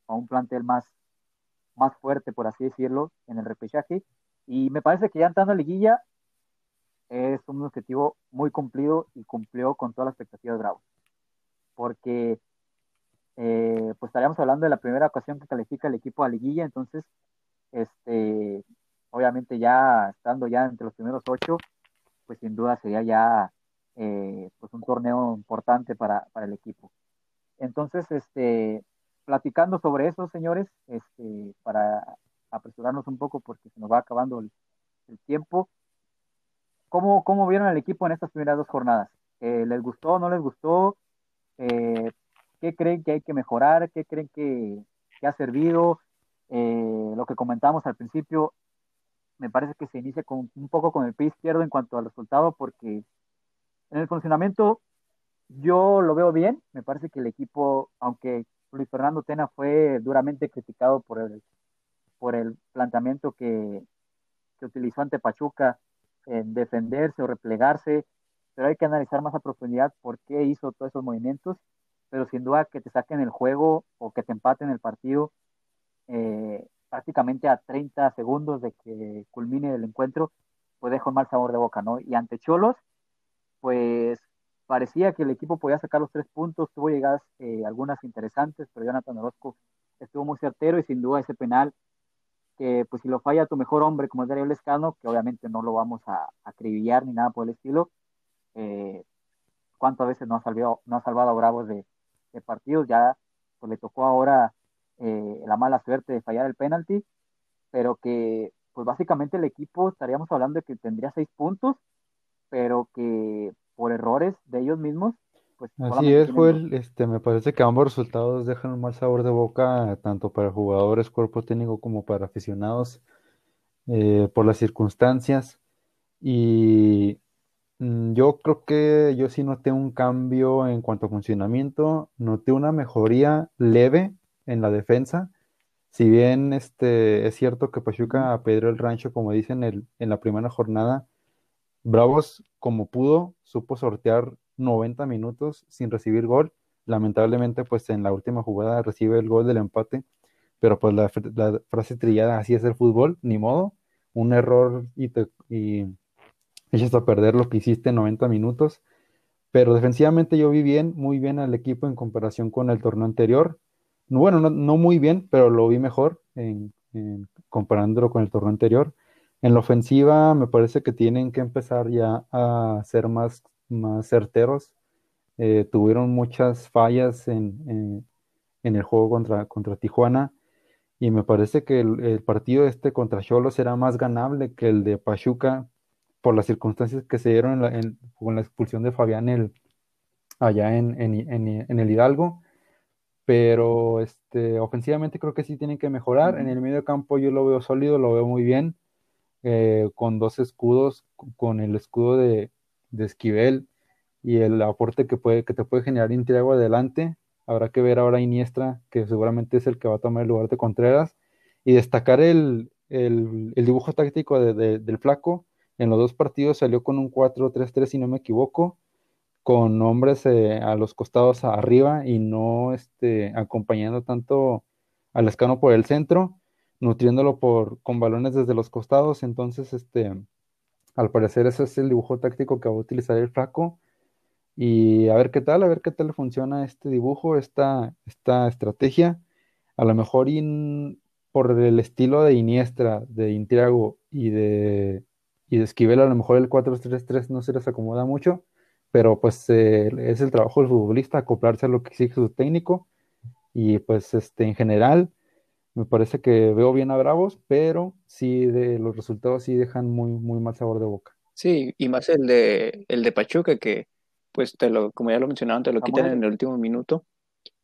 a un plantel más, más fuerte, por así decirlo, en el repechaje. Y me parece que ya entrando a liguilla es un objetivo muy cumplido y cumplió con todas las expectativas de Bravo. Porque eh, pues estaríamos hablando de la primera ocasión que califica el equipo a liguilla, entonces, este, obviamente ya estando ya entre los primeros ocho, pues sin duda sería ya eh, pues un torneo importante para, el equipo. Entonces, este, platicando sobre eso, señores, este, para apresurarnos un poco porque se nos va acabando el, tiempo, ¿cómo, ¿cómo, vieron el equipo en estas primeras dos jornadas? Eh, ¿Les gustó, no les gustó? Eh, ¿Qué creen que hay que mejorar? ¿Qué creen que, que ha servido? lo que comentamos al principio, me parece que se inicia con, un poco con el pie izquierdo en cuanto al resultado, porque en el funcionamiento yo lo veo bien. Me parece que el equipo, aunque Luis Fernando Tena fue duramente criticado por el, por el planteamiento que, que utilizó ante Pachuca en defenderse o replegarse, pero hay que analizar más a profundidad por qué hizo todos esos movimientos, pero sin duda que te saquen el juego o que te empaten el partido eh, prácticamente a 30 segundos de que culmine el encuentro, pues deja un mal sabor de boca, ¿no? Y ante Cholos, pues parecía que el equipo podía sacar los tres puntos, tuvo llegadas eh, algunas interesantes, pero Jonathan Orozco estuvo muy certero y sin duda ese penal que pues si lo falla tu mejor hombre como es Darío Lescano, que obviamente no lo vamos a acribillar ni nada por el estilo, eh, cuántas veces no ha salvado, no ha salvado a Bravos de, partidos, ya pues le tocó ahora eh, la mala suerte de fallar el penalti, pero que pues básicamente el equipo estaríamos hablando de que tendría seis puntos, pero que por errores de ellos mismos pues, Así es, Joel. Este, me parece que ambos resultados dejan un mal sabor de boca, tanto para jugadores, cuerpo técnico, como para aficionados, eh, por las circunstancias. Y mm, yo creo que yo sí noté un cambio en cuanto a funcionamiento, noté una mejoría leve en la defensa. Si bien este, es cierto que Pachuca Pedro el rancho, como dicen en, en la primera jornada, Bravos, como pudo, supo sortear 90 minutos sin recibir gol. Lamentablemente, pues en la última jugada recibe el gol del empate, pero pues la, frase trillada, así es el fútbol, ni modo, un error y, te, y echas a perder lo que hiciste en 90 minutos. Pero defensivamente yo vi bien, muy bien al equipo en comparación con el torneo anterior. Bueno, no, muy bien, pero lo vi mejor en, comparándolo con el torneo anterior. En la ofensiva me parece que tienen que empezar ya a ser más más certeros. Eh, tuvieron muchas fallas en, el juego contra, contra Tijuana y me parece que el, partido este contra Cholos será más ganable que el de Pachuca por las circunstancias que se dieron con la expulsión de Fabián el, allá en, el Hidalgo. Pero este, ofensivamente creo que sí tienen que mejorar. En el medio campo yo lo veo sólido, lo veo muy bien, eh, con dos escudos, con el escudo de, de Esquivel y el aporte que, puede, que te puede generar Intriago adelante. Habrá que ver ahora Iniestra, que seguramente es el que va a tomar el lugar de Contreras, y destacar el, dibujo táctico del flaco. En los dos partidos salió con un 4-3-3, si no me equivoco, con hombres eh, a los costados arriba y no este, acompañando tanto al escano por el centro, nutriéndolo por, con balones desde los costados. Entonces, este, al parecer ese es el dibujo táctico que va a utilizar el flaco. Y a ver qué tal, a ver qué tal funciona este dibujo, esta, esta estrategia. A lo mejor por el estilo de Iniestra, de Intriago y de, y de Esquivel, a lo mejor el 4-3-3 no se les acomoda mucho, pero pues eh, es el trabajo del futbolista acoplarse a lo que exige su técnico. Y pues este, en general, me parece que veo bien a Bravos, pero sí de los resultados sí dejan muy, muy mal sabor de boca. Sí, y más el de el de Pachuca, que pues te lo, como ya lo mencionaron, te lo quitan en el último minuto.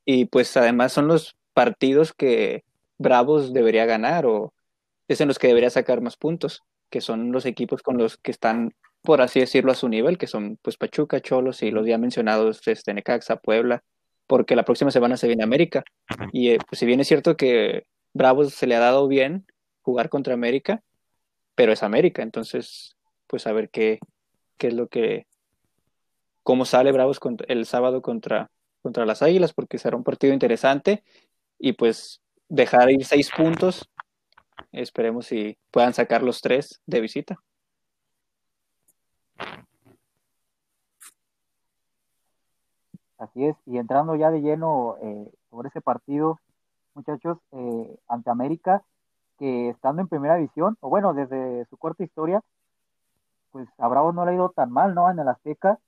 Y pues además son los partidos que Bravos debería ganar o es en los que debería sacar más puntos, que son los equipos con los que están, por así decirlo, a su nivel, que son pues Pachuca, Cholos y los ya mencionados este, Necaxa, Puebla, porque la próxima semana se viene América. Y eh, pues si bien es cierto que Bravos se le ha dado bien jugar contra América, pero es América, entonces, pues a ver qué, qué es lo que, cómo sale Bravos el sábado contra, contra las Águilas, porque será un partido interesante y pues dejar ir seis puntos, esperemos si puedan sacar los tres de visita. Así es, y entrando ya de lleno eh, sobre ese partido, muchachos, eh, ante América, que estando en primera división, o bueno, desde su corta historia, pues a Bravo no le ha ido tan mal, ¿no? En el Azteca,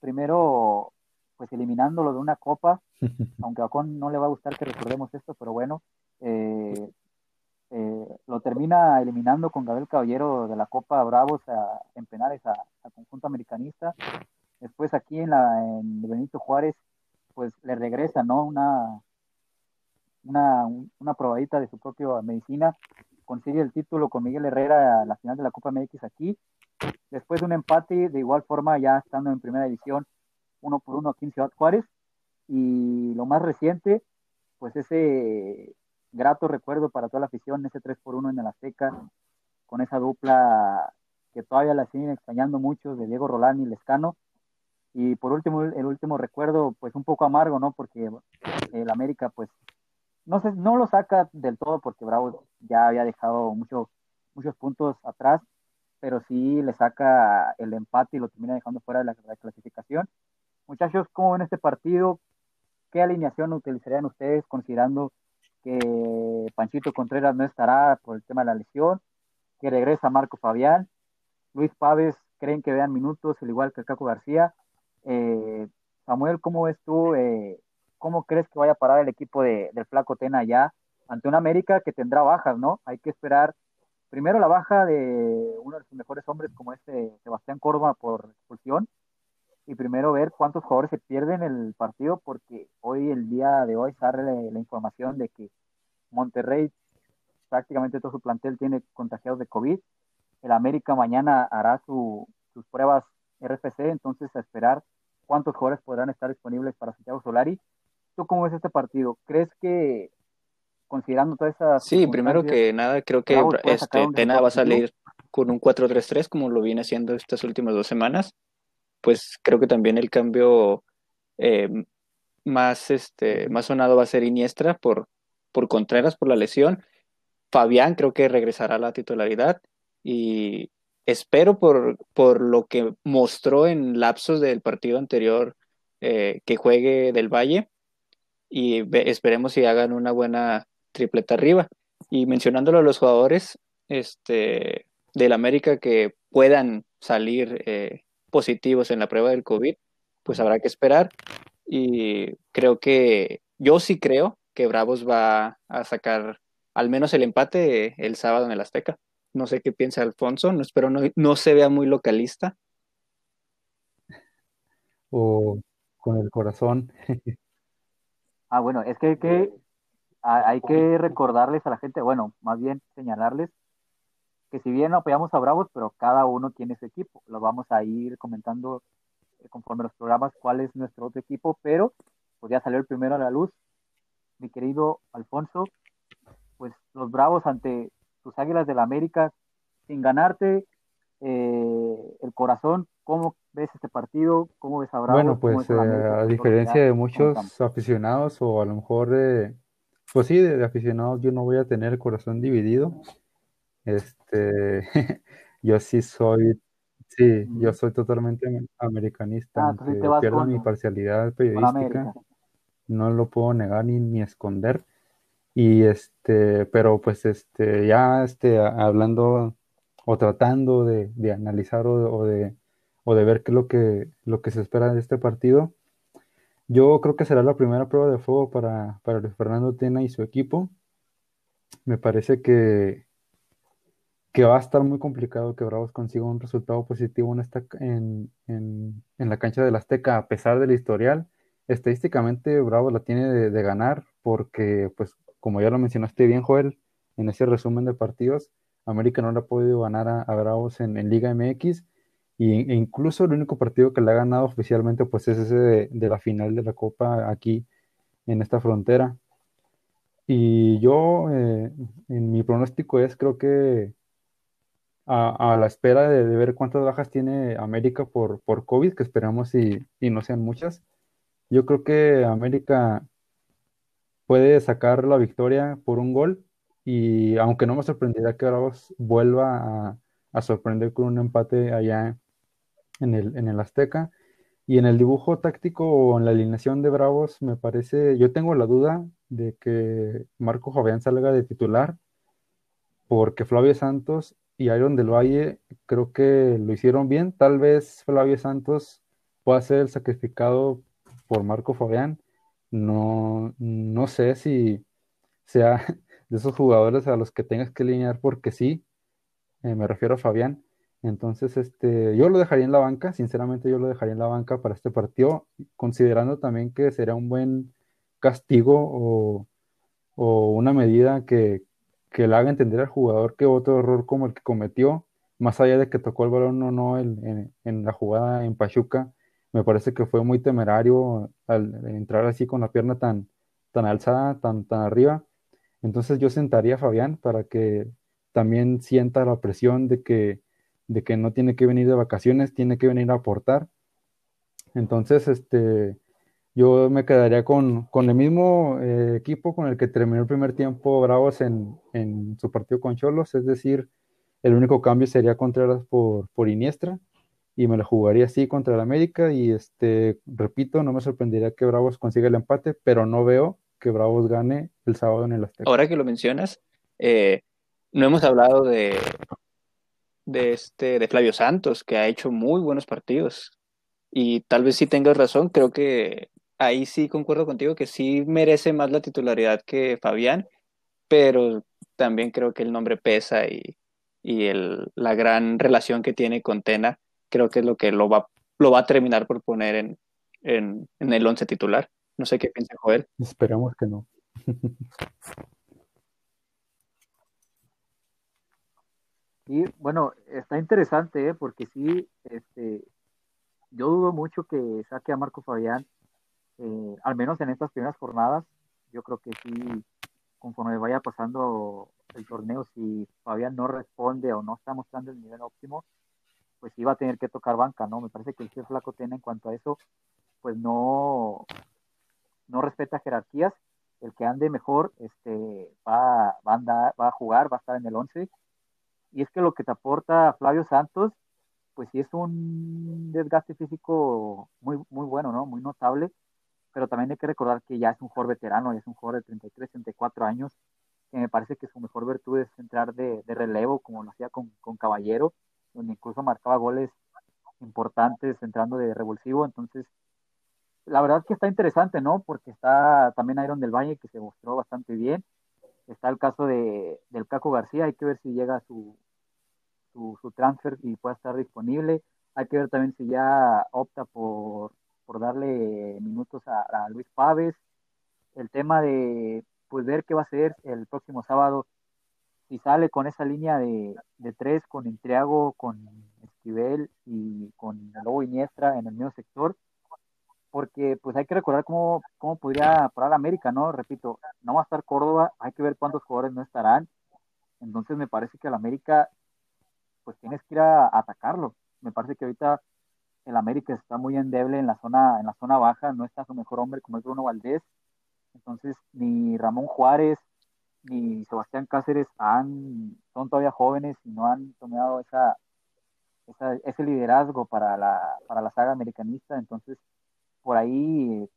primero, pues eliminándolo de una copa, *laughs* aunque a Con no le va a gustar que recordemos esto, pero bueno, eh, eh, lo termina eliminando con Gabriel Caballero de la Copa Bravos en penales a, conjunto americanista. Después aquí en, la, en Benito Juárez, pues le regresa, ¿no? Una, una, una probadita de su propia medicina, consigue el título con Miguel Herrera a la final de la Copa MX aquí. Después de un empate, de igual forma, ya estando en primera división, uno por uno aquí en Ciudad Juárez. Y lo más reciente, pues ese grato recuerdo para toda la afición, ese 3 por 1 en el Azteca, con esa dupla que todavía la siguen extrañando mucho de Diego Rolán y Lescano. Y por último, el último recuerdo, pues un poco amargo, ¿no? Porque el América, pues no sé, no lo saca del todo porque Bravo ya había dejado mucho, muchos puntos atrás, pero sí le saca el empate y lo termina dejando fuera de la, clasificación. Muchachos, ¿cómo ven este partido? ¿Qué alineación utilizarían ustedes considerando que Panchito Contreras no estará por el tema de la lesión, que regresa Marco Fabián, Luis Pávez creen que vean minutos, al igual que el Caco García. Eh, Samuel, ¿cómo ves tú? Eh, ¿Cómo crees que vaya a parar el equipo de, del Flaco Tena ya ante una América que tendrá bajas, ¿no? Hay que esperar primero la baja de uno de sus mejores hombres como este Sebastián Córdoba por expulsión y primero ver cuántos jugadores se pierden el partido porque hoy, el día de hoy, sale la información de que Monterrey prácticamente todo su plantel tiene contagiados de COVID el América mañana hará sus pruebas RFC, entonces a esperar cuántos jugadores podrán estar disponibles para Santiago Solari. ¿Tú cómo ves este partido? ¿Crees que considerando todas esas... Sí, primero que nada, creo que este, Tena va a salir con un 4-3-3 como lo viene haciendo estas últimas dos semanas. Pues creo que también el cambio eh, más, este, más sonado va a ser Iniestra por, por Contreras, por la lesión. Fabián creo que regresará a la titularidad y espero por, por lo que mostró en lapsos del partido anterior eh, que juegue del Valle y esperemos si hagan una buena tripleta arriba. Y mencionándolo a los jugadores este, del América que puedan salir eh, positivos en la prueba del COVID, pues habrá que esperar. Y creo que yo sí creo que Bravos va a sacar al menos el empate el sábado en el Azteca. No sé qué piensa Alfonso, no, espero no, no se vea muy localista. O con el corazón. *laughs* ah, bueno, es que hay, que hay que recordarles a la gente, bueno, más bien señalarles que si bien apoyamos a Bravos, pero cada uno tiene su equipo. Lo vamos a ir comentando eh, conforme los programas cuál es nuestro otro equipo, pero pues ya salió el primero a la luz. Mi querido Alfonso, pues los Bravos ante tus Águilas del la América sin ganarte eh, el corazón. ¿Cómo ves este partido? ¿Cómo ves a Bravo? Bueno, pues eh, a diferencia de muchos aficionados o a lo mejor de, pues sí, de, aficionados yo no voy a tener el corazón dividido. Este, *laughs* yo sí soy, sí, yo soy totalmente americanista, ah, aunque pierdo mi parcialidad periodística, no lo puedo negar ni, ni esconder. Y este, pero pues este, ya este, hablando o tratando de, analizar o, de, o de ver qué es lo que, lo que se espera de este partido, yo creo que será la primera prueba de fuego para, para Luis Fernando Tena y su equipo. Me parece que, que va a estar muy complicado que Bravos consiga un resultado positivo en, esta, en, en, en la cancha del Azteca, a pesar del historial. Estadísticamente, Bravos la tiene de, de ganar porque pues como ya lo mencionaste bien, Joel, en ese resumen de partidos, América no le ha podido ganar a, Bravos en, Liga MX y, e incluso el único partido que le ha ganado oficialmente pues es ese de, la final de la Copa aquí en esta frontera. Y yo, eh, en mi pronóstico es, creo que a, la espera de, ver cuántas bajas tiene América por, por COVID, que esperamos y, y no sean muchas, yo creo que América puede sacar la victoria por un gol y aunque no me sorprendería que Bravos vuelva a, sorprender con un empate allá en el, en el Azteca. Y en el dibujo táctico o en la alineación de Bravos, me parece, yo tengo la duda de que Marco Jovian salga de titular, porque Flavio Santos y Iron del Valle creo que lo hicieron bien. Tal vez Flavio Santos pueda ser el sacrificado por Marco Fabián, no, no sé si sea *laughs* de esos jugadores a los que tengas que alinear porque sí, eh, me refiero a Fabián. Entonces, este, yo lo dejaría en la banca, sinceramente yo lo dejaría en la banca para este partido, considerando también que sería un buen castigo o, una medida que, le haga entender al jugador que otro error como el que cometió, más allá de que tocó el balón o no en, en la jugada en Pachuca, me parece que fue muy temerario al entrar así con la pierna tan, tan alzada, tan, tan arriba. Entonces yo sentaría a Fabián para que también sienta la presión de que, de que no tiene que venir de vacaciones, tiene que venir a aportar. Entonces, este, yo me quedaría con, el mismo eh, equipo con el que terminó el primer tiempo Bravos en, su partido con Cholos, es decir, el único cambio sería Contreras por, por Iniestra y me lo jugaría así contra el América y este, repito, no me sorprendería que Bravos consiga el empate, pero no veo que Bravos gane el sábado en el Azteca. Ahora que lo mencionas, eh, no hemos hablado de, de, este, de Flavio Santos, que ha hecho muy buenos partidos. Y tal vez si tengas razón, creo que ahí sí concuerdo contigo que sí merece más la titularidad que Fabián, pero también creo que el nombre pesa y, y el, la gran relación que tiene con Tena creo que es lo que lo va, lo va a terminar por poner en, en, en el once titular. No sé qué piensa Joel. Esperamos que no. *laughs* Sí, bueno, está interesante, ¿eh? porque sí, este, yo dudo mucho que saque a Marco Fabián, eh, al menos en estas primeras jornadas. Yo creo que sí, conforme vaya pasando el torneo, si Fabián no responde o no está mostrando el nivel óptimo, pues iba a tener que tocar banca, ¿no? Me parece que el Flaco tiene en cuanto a eso, pues no, no respeta jerarquías. El que ande mejor este, va, va, a andar, va a jugar, va a estar en el 11. Y es que lo que te aporta Flavio Santos, pues sí es un desgaste físico muy, muy bueno, ¿no? Muy notable. Pero también hay que recordar que ya es un jugador veterano, ya es un jugador de 33, 34 años, que me parece que su mejor virtud es entrar de, relevo, como lo hacía con, con Caballero donde incluso marcaba goles importantes entrando de revulsivo. Entonces, la verdad que está interesante, ¿no? Porque está también Iron del Valle, que se mostró bastante bien. Está el caso de, del Caco García, hay que ver si llega su, su, su transfer y pueda estar disponible. Hay que ver también si ya opta por, por darle minutos a, Luis Paves. El tema de pues ver qué va a hacer el próximo sábado si sale con esa línea de, de tres, con Intriago, con Esquivel y con Lobo Iniestra en el mismo sector, porque pues hay que recordar cómo, cómo podría parar América, ¿no? Repito, no va a estar Córdoba, hay que ver cuántos jugadores no estarán, entonces me parece que el América pues tienes que ir a, atacarlo, me parece que ahorita el América está muy endeble en la zona, en la zona baja, no está su mejor hombre como es Bruno Valdés, entonces ni Ramón Juárez, ni Sebastián Cáceres han, son todavía jóvenes y no han tomado esa, ese liderazgo para la, para la saga americanista, entonces por ahí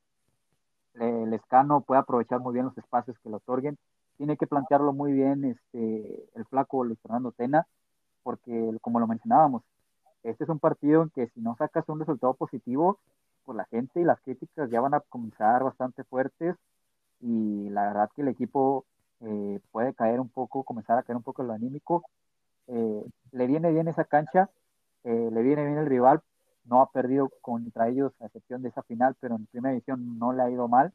el escano puede aprovechar muy bien los espacios que le otorguen. Tiene que plantearlo muy bien este, el flaco Luis Fernando Tena, porque como lo mencionábamos, este es un partido en que si no sacas un resultado positivo, pues la gente y las críticas ya van a comenzar bastante fuertes y la verdad que el equipo eh, puede caer un poco, comenzar a caer un poco lo anímico. Eh, le viene bien esa cancha, eh, le viene bien el rival, no ha perdido contra ellos a excepción de esa final, pero en primera edición no le ha ido mal.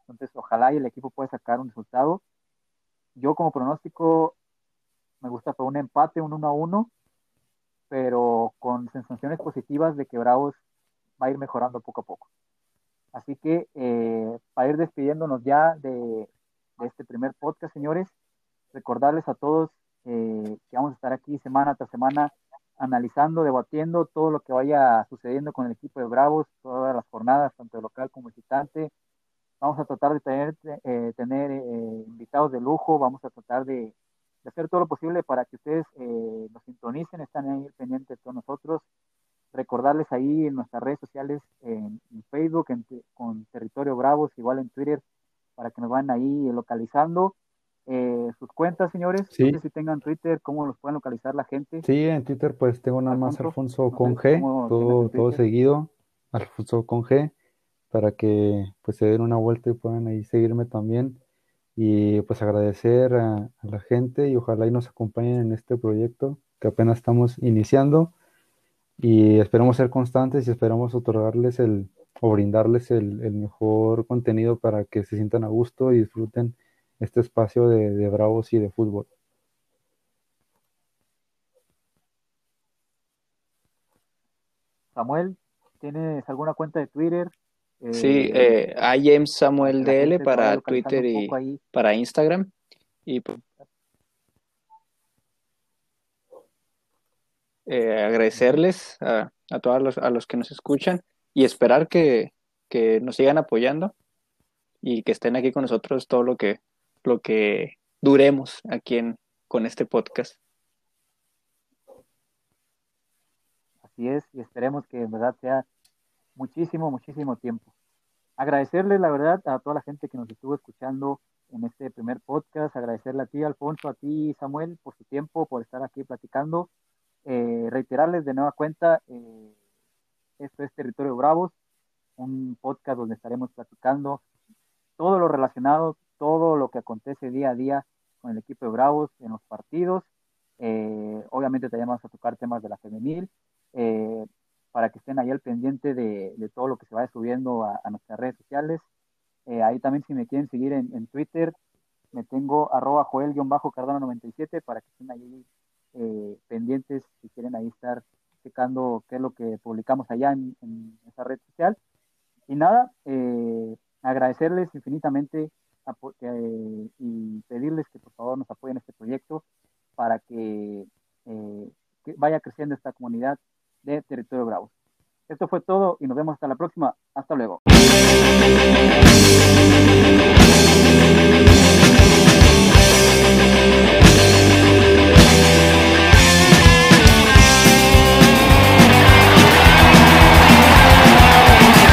Entonces, ojalá y el equipo pueda sacar un resultado. Yo como pronóstico me gusta por un empate, un 1 a 1, pero con sensaciones positivas de que Bravos va a ir mejorando poco a poco. Así que para ir despidiéndonos ya de, este primer podcast, señores. Recordarles a todos eh, que vamos a estar aquí semana tras semana analizando, debatiendo todo lo que vaya sucediendo con el equipo de Bravos, todas las jornadas, tanto local como visitante. Vamos a tratar de tener, eh, tener eh, invitados de lujo, vamos a tratar de, hacer todo lo posible para que ustedes nos sintonicen, están ahí pendientes de todos nosotros. Recordarles ahí en nuestras redes sociales, en, Facebook, con Territorio Bravos, igual en Twitter, para que nos vayan ahí localizando. Eh, sus cuentas, señores. Sí. No sé si tengan Twitter, cómo los pueden localizar la gente. Sí, en Twitter pues tengo nada más Alfonso, con G, todo, todo seguido, Alfonso con G, para que pues se den una vuelta y puedan ahí seguirme también. Y pues agradecer a, la gente y ojalá y nos acompañen en este proyecto que apenas estamos iniciando y esperamos ser constantes y esperamos otorgarles el, o brindarles el, mejor contenido para que se sientan a gusto y disfruten este espacio de, bravos y de fútbol. Samuel, ¿tienes alguna cuenta de Twitter? Sí, eh, eh Samuel DL para Twitter y para Instagram. Y pues, eh, agradecerles a, a todos los, a los que nos escuchan y esperar que, que nos sigan apoyando y que estén aquí con nosotros todo lo que, lo que duremos aquí en, con este podcast. Así es, y esperemos que en verdad sea muchísimo, muchísimo tiempo. Agradecerle, la verdad, a toda la gente que nos estuvo escuchando en este primer podcast, agradecerle a ti, Alfonso, a ti, Samuel, por su tiempo, por estar aquí platicando. Eh, reiterarles de nueva cuenta, eh, esto es Territorio Bravos, un podcast donde estaremos platicando todo lo relacionado, todo lo que acontece día a día con el equipo de Bravos en los partidos. Eh, obviamente también vamos a tocar temas de la femenil, para que estén ahí al pendiente de, todo lo que se vaya subiendo a, nuestras redes sociales. Eh, ahí también si me quieren seguir en, Twitter, me tengo arroba joel-cardano97 para que estén ahí pendientes si quieren ahí estar checando qué es lo que publicamos allá en, en esa red social. Y nada, agradecerles infinitamente eh, y pedirles que por favor nos apoyen este proyecto para eh, que vaya creciendo esta comunidad de Territorio Bravo. Esto fue todo y nos vemos hasta la próxima. Hasta luego.